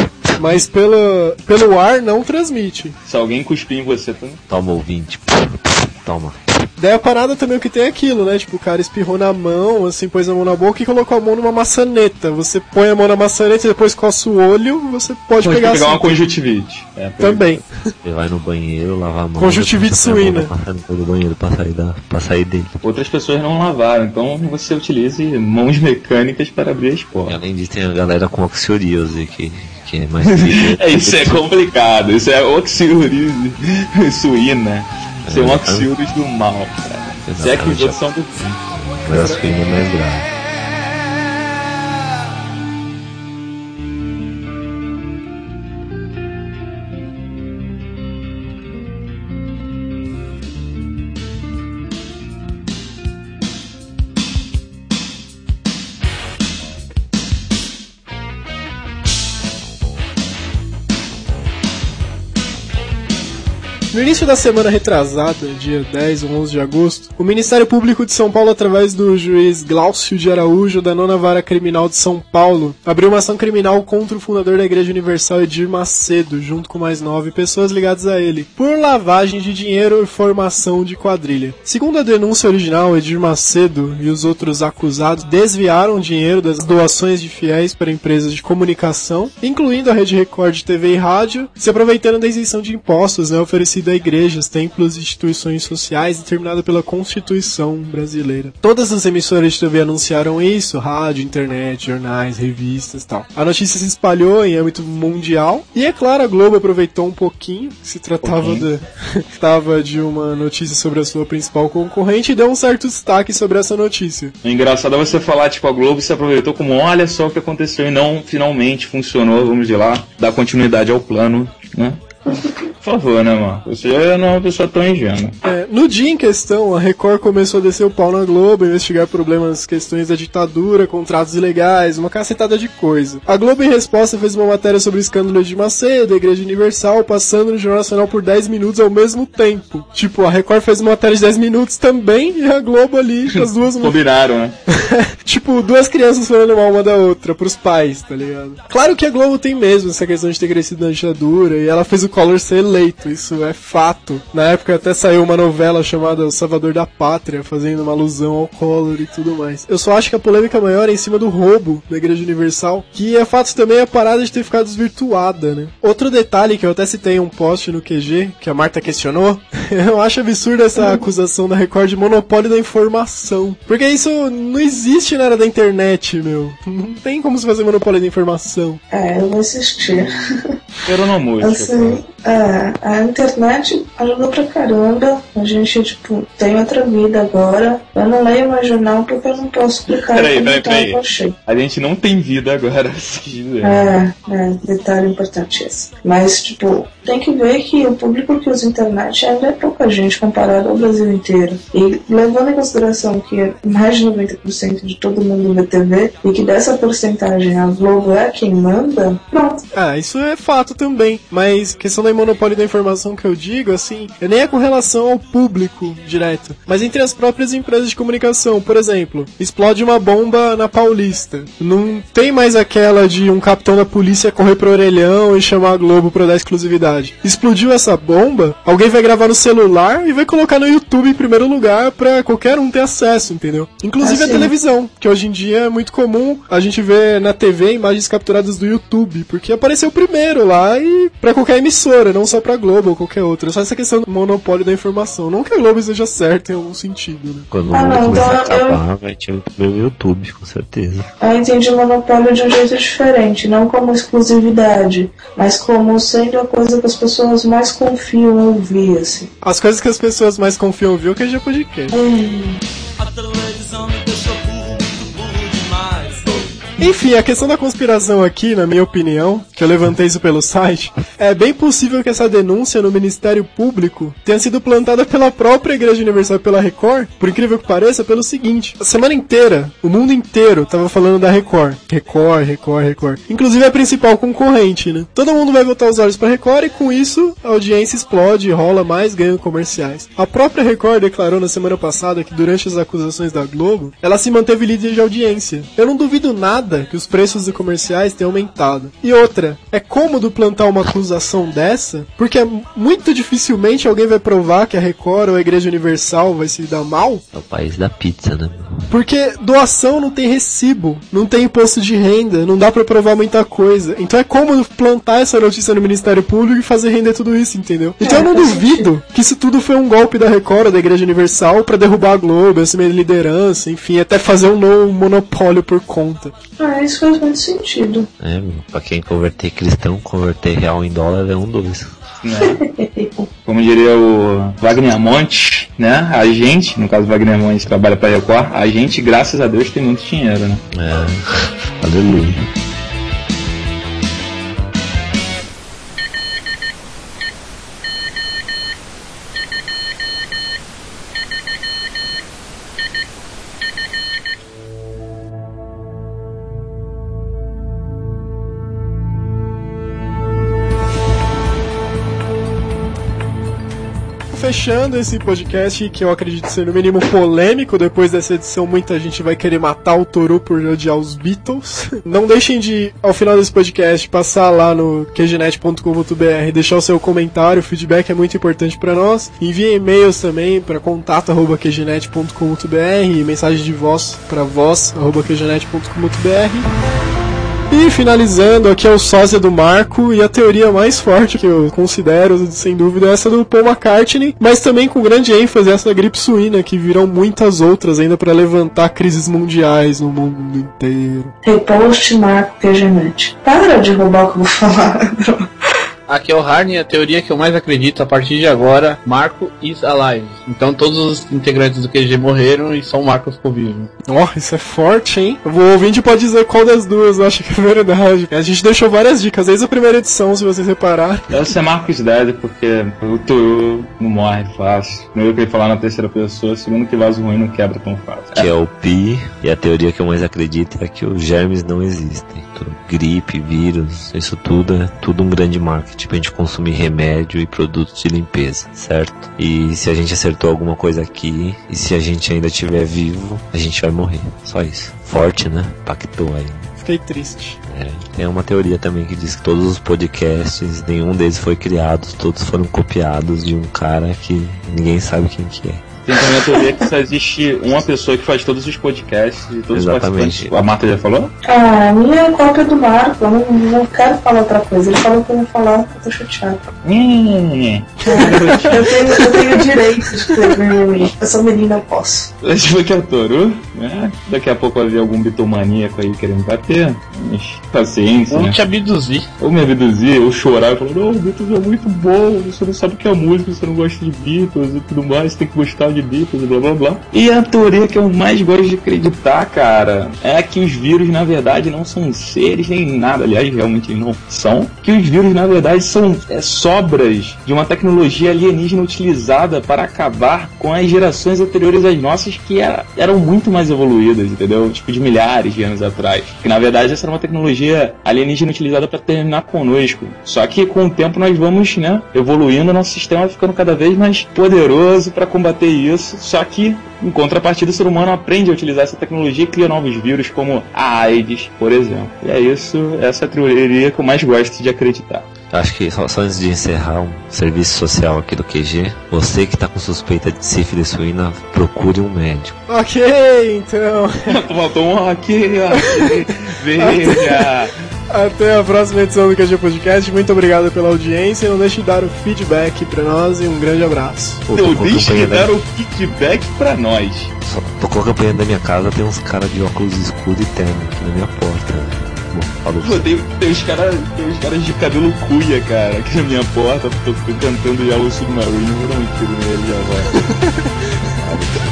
S1: Mas pela, pelo ar não transmite.
S5: Se alguém cuspir em você, tu...
S4: Toma ouvinte. Toma.
S1: Daí a parada também o que tem é aquilo, né? Tipo, o cara espirrou na mão, assim, pôs a mão na boca e colocou a mão numa maçaneta. Você põe a mão na maçaneta e depois coça o olho, você pode,
S5: pode
S1: pegar,
S5: pegar
S1: assim,
S5: uma conjuntivite. É,
S1: também.
S4: Você vai no banheiro, lava a mão.
S1: Conjuntivite suína.
S4: do banheiro pra sair, da, pra sair dele.
S5: Outras pessoas não lavaram, então você utilize mãos mecânicas para abrir as
S4: E
S5: portas.
S4: além disso, tem a galera com oxoriose que, que é mais.
S5: É, isso é complicado, isso é oxiurise suína. Um oxiuris do mal, cara. Isso é que os outros são do
S4: suína é
S1: No início da semana retrasada, dia 10 ou 11 de agosto, o Ministério Público de São Paulo, através do juiz Glaucio de Araújo, da nona vara criminal de São Paulo, abriu uma ação criminal contra o fundador da Igreja Universal, Edir Macedo, junto com mais nove pessoas ligadas a ele, por lavagem de dinheiro e formação de quadrilha. Segundo a denúncia original, Edir Macedo e os outros acusados desviaram dinheiro das doações de fiéis para empresas de comunicação, incluindo a Rede Record TV e rádio, se aproveitando da isenção de impostos né, oferecida a igrejas, templos e instituições sociais determinada pela Constituição brasileira. Todas as emissoras de TV anunciaram isso, rádio, internet, jornais, revistas e tal. A notícia se espalhou em âmbito mundial e, é claro, a Globo aproveitou um pouquinho, se tratava de, tava de uma notícia sobre a sua principal concorrente e deu um certo destaque sobre essa notícia.
S5: O engraçado é você falar, tipo, a Globo se aproveitou como olha só o que aconteceu e não finalmente funcionou, vamos de lá, dar continuidade ao plano, né? Por favor, né, mano? Você não é uma pessoa tão ingênua.
S1: É, no dia em questão, a Record começou a descer o pau na Globo, investigar problemas, questões da ditadura, contratos ilegais, uma cacetada de coisa. A Globo, em resposta, fez uma matéria sobre o escândalo de Macedo, a Igreja Universal, passando no Jornal Nacional por 10 minutos ao mesmo tempo. Tipo, a Record fez uma matéria de 10 minutos também, e a Globo ali, as duas...
S5: Combinaram, né?
S1: tipo, duas crianças falando mal uma da outra, pros pais, tá ligado? Claro que a Globo tem mesmo essa questão de ter crescido na ditadura, e ela fez o Collor ser eleito, isso é fato. Na época até saiu uma novela chamada O Salvador da Pátria, fazendo uma alusão ao Collor e tudo mais. Eu só acho que a polêmica maior é em cima do roubo da Igreja Universal, que é fato também a parada de ter ficado desvirtuada, né? Outro detalhe que eu até citei em um post no QG, que a Marta questionou, eu acho absurda essa acusação da Record de monopólio da informação. Porque isso não existe na era da internet, meu. Não tem como se fazer monopólio da informação.
S2: É, eu vou assistir.
S5: Era no música.
S2: Assim, é, a internet ajudou pra caramba. A gente, tipo, tem outra vida agora. Eu não leio mais jornal porque eu não posso explicar
S5: Peraí, peraí,
S2: tá
S5: peraí. A gente não tem vida agora.
S2: É, é, detalhe importante esse. Mas, tipo, tem que ver que o público que usa internet ainda é pouca gente comparado ao Brasil inteiro. E levando em consideração que mais de 90% de todo mundo vê TV e que dessa porcentagem a Globo é quem manda, pronto.
S1: Ah, isso é fato também. Mas questão da monopólio da informação que eu digo, assim, nem é com relação ao público direto, mas entre as próprias empresas de comunicação. Por exemplo, explode uma bomba na Paulista. Não tem mais aquela de um capitão da polícia correr pro orelhão e chamar a Globo pra dar exclusividade. Explodiu essa bomba, alguém vai gravar no celular e vai colocar no YouTube em primeiro lugar pra qualquer um ter acesso, entendeu? Inclusive
S2: Ah,
S1: a televisão, que hoje em dia é muito comum a gente ver na TV imagens capturadas do YouTube, porque apareceu primeiro lá e pra qualquer emissora, não só pra Globo ou qualquer outra. Só essa questão do monopólio da informação. Não que a Globo esteja certa em algum sentido, né?
S4: Quando o
S2: Ah, não,
S4: a
S2: então eu-
S4: acabar, vai ter o meu YouTube, com certeza.
S2: Eu entendi o monopólio de um jeito diferente, não como exclusividade, mas como sendo a coisa que as pessoas mais confiam em ouvir, assim.
S1: As coisas que as pessoas mais confiam viu que é já podcast.
S6: A
S1: Enfim, a questão da conspiração aqui, na minha opinião, que eu levantei isso pelo site, é bem possível que essa denúncia no Ministério Público tenha sido plantada pela própria Igreja Universal pela Record, por incrível que pareça, pelo seguinte: a semana inteira, o mundo inteiro tava falando da Record. Record, Record, Record. Inclusive a principal concorrente, né? Todo mundo vai voltar os olhos pra Record e com isso a audiência explode rola mais ganho comerciais. A própria Record declarou na semana passada que durante as acusações da Globo, ela se manteve líder de audiência. Eu não duvido nada que os preços de comerciais tenham aumentado. E outra, é cômodo plantar uma acusação dessa, porque muito dificilmente alguém vai provar que a Record ou a Igreja Universal vai se dar mal,
S4: É o país da pizza, né?
S1: porque doação não tem recibo, não tem imposto de renda, não dá pra provar muita coisa. Então é cômodo plantar essa notícia no Ministério Público e fazer render tudo isso, entendeu? Então
S2: É,
S1: eu não duvido que isso tudo foi um golpe da Record ou da Igreja Universal pra derrubar a Globo, assumir a liderança, enfim, até fazer um novo monopólio por conta.
S2: Ah, isso faz muito sentido.
S4: É, pra quem converter cristão, converter real em dólar é um dois.
S5: Né? Como diria o Wagner Monte, né? A gente, no caso Wagner Monte trabalha pra Record, a gente, graças a Deus, tem muito dinheiro, né?
S4: É, aleluia.
S1: Fechando esse podcast, que eu acredito ser no mínimo polêmico, depois dessa edição muita gente vai querer matar o Toru por odiar os Beatles. Não deixem de, ao final desse podcast, passar lá no qgenet.com.br, deixar o seu comentário, o feedback é muito importante para nós. Envie e-mails também para contato@qgenet.com.br, mensagem de voz para voz@qgenet.com.br. E finalizando, aqui é o sósia do Marco e a teoria mais forte que eu considero, sem dúvida, é essa do Paul McCartney, mas também com grande ênfase essa da gripe suína, que virão muitas outras ainda para levantar crises mundiais no mundo inteiro.
S2: Repost Marco Quejanete. Para de roubar o que eu vou falar.
S3: Aqui é o Harney, a teoria que eu mais acredito a partir de agora, Marco is alive. Então todos os integrantes do QG morreram e só o Marco ficou vivo.
S1: Ó, oh, isso é forte, hein? O ouvinte pode dizer qual das duas acha que é verdade. A gente deixou várias dicas, desde a primeira edição, se vocês repararem.
S5: Deve ser Marcos Dead, porque o Toru não morre fácil. Primeiro que ele falar na terceira pessoa, segundo que vaso ruim não quebra tão fácil.
S4: Que é o Pi, e a teoria que eu mais acredito é que os germes não existem. Gripe, vírus, isso tudo é tudo um grande marketing pra gente consumir remédio e produtos de limpeza, certo? E se a gente acertou alguma coisa aqui, e se a gente ainda estiver vivo, a gente vai morrer. Só isso. Forte, né? Pactou aí.
S1: Fiquei triste.
S4: É, tem uma teoria também que diz que todos os podcasts, nenhum deles foi criado, todos foram copiados de um cara que ninguém sabe quem que é.
S5: Tem também a teoria que só existe uma pessoa que faz todos os podcasts e todos
S4: Exatamente.
S5: os participantes. A Marta já falou?
S2: Ah, a minha é cópia do Marco, eu não, não quero falar outra coisa. Ele falou que eu ia falar, eu tô chateado.
S5: Hum.
S2: eu, tenho, eu tenho direito de escrever. Eu sou menina, eu posso.
S5: Tipo que é Toru, né? Daqui a pouco vai ver algum bitomaníaco aí querendo bater. Mas, paciência.
S3: Vamos
S5: né?
S3: te abduzir.
S5: Ou me abduzir, ou chorar e falar, não, o Beatles é muito bom, você não sabe o que é música, você não gosta de Beatles e tudo mais, você tem que gostar de Beatles e blá blá blá. E a teoria que eu mais gosto de acreditar, cara, é que os vírus na verdade não são seres nem nada, aliás, realmente não são, que os vírus na verdade são é, sobras de uma tecnologia alienígena utilizada para acabar com as gerações anteriores às nossas que era, eram muito mais evoluídas, entendeu? Tipo de milhares de anos atrás. Que na verdade essa era uma tecnologia alienígena utilizada para terminar conosco. Só que com o tempo nós vamos, né, evoluindo, nosso sistema ficando cada vez mais poderoso para combater isso. Só que em contrapartida, o ser humano aprende a utilizar essa tecnologia e cria novos vírus, como a AIDS, por exemplo. E é isso, essa é a teoria que eu mais gosto de acreditar.
S4: Acho que só, só antes de encerrar um serviço social aqui do QG, você que tá com suspeita de sífilis suína, procure um médico.
S1: Ok, então.
S5: Faltou um aqui, ó. Veja.
S1: Até a próxima edição do QG Podcast. Muito obrigado pela audiência. Não deixe de dar o feedback pra nós e um grande abraço.
S4: Pô,
S5: Não deixe de
S4: campanha
S5: dar
S4: da-
S5: o feedback pra nós.
S4: Só tocou a campanha da minha casa, tem uns caras de óculos escuros e terno aqui na minha porta.
S5: Pô, tem, tem uns caras cara de cabelo cuia, cara, aqui na minha porta. Tô, tô cantando Yellow Submarine, vou dar um tiro nele já vai.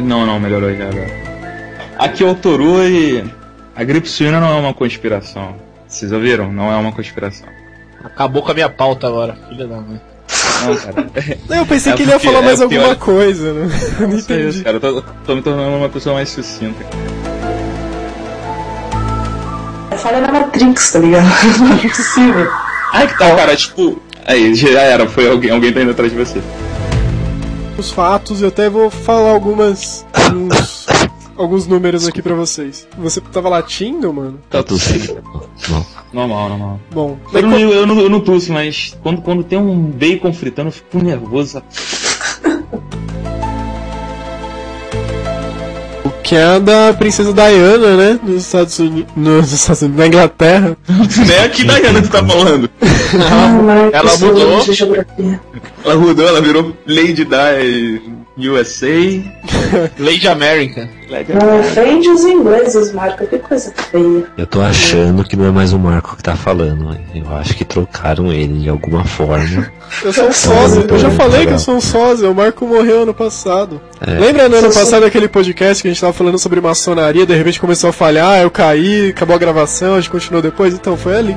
S5: Não, não, melhorou já agora. Aqui é o Toru e a gripe suína não é uma conspiração. Vocês ouviram? Não é uma conspiração.
S3: Acabou com a minha pauta agora, filha da mãe.
S5: Não, cara.
S1: Eu pensei
S5: É
S1: que ele ia falar mais
S5: é porque
S1: alguma coisa, né? Não
S5: Não
S1: entendi.
S5: cara. Eu tô, tô me tornando uma pessoa mais sucinta.
S2: É falha na Matrix, tá ligado? Não é possível.
S5: Ai que tal, cara, tipo. Aí, já era, foi alguém, alguém tá indo atrás de você.
S1: Os fatos, eu até vou falar algumas. uns alguns números aqui pra vocês. Você tava latindo, mano?
S4: Tá tossindo?
S5: Normal, normal.
S1: Bom,
S5: Eu não, eu, não, eu não tuço, mas quando, quando tem um bacon fritando, eu fico nervoso.
S1: Que é a da princesa Diana, né? Nos Estados Unidos. Nos Estados Unidos, na Inglaterra.
S5: Não é aqui da Diana que tá falando.
S2: Ah,
S3: ela
S2: seu
S3: mudou.
S5: Ela mudou, ela virou Lady Di USA.
S3: Lady America.
S2: Não ofende os ingleses, Marco. Que coisa feia.
S4: Eu tô achando que não é mais o Marco que tá falando. Eu acho que trocaram ele de alguma forma.
S1: Eu sou um sósia. Eu já
S4: Tá
S1: falei que
S4: legal.
S1: eu sou um sósia. O Marco morreu ano passado.
S4: É.
S1: Lembra no ano passado aquele podcast que a gente tava falando sobre maçonaria, de repente começou a falhar, eu caí, acabou a gravação, a gente continuou depois? Então, foi ali.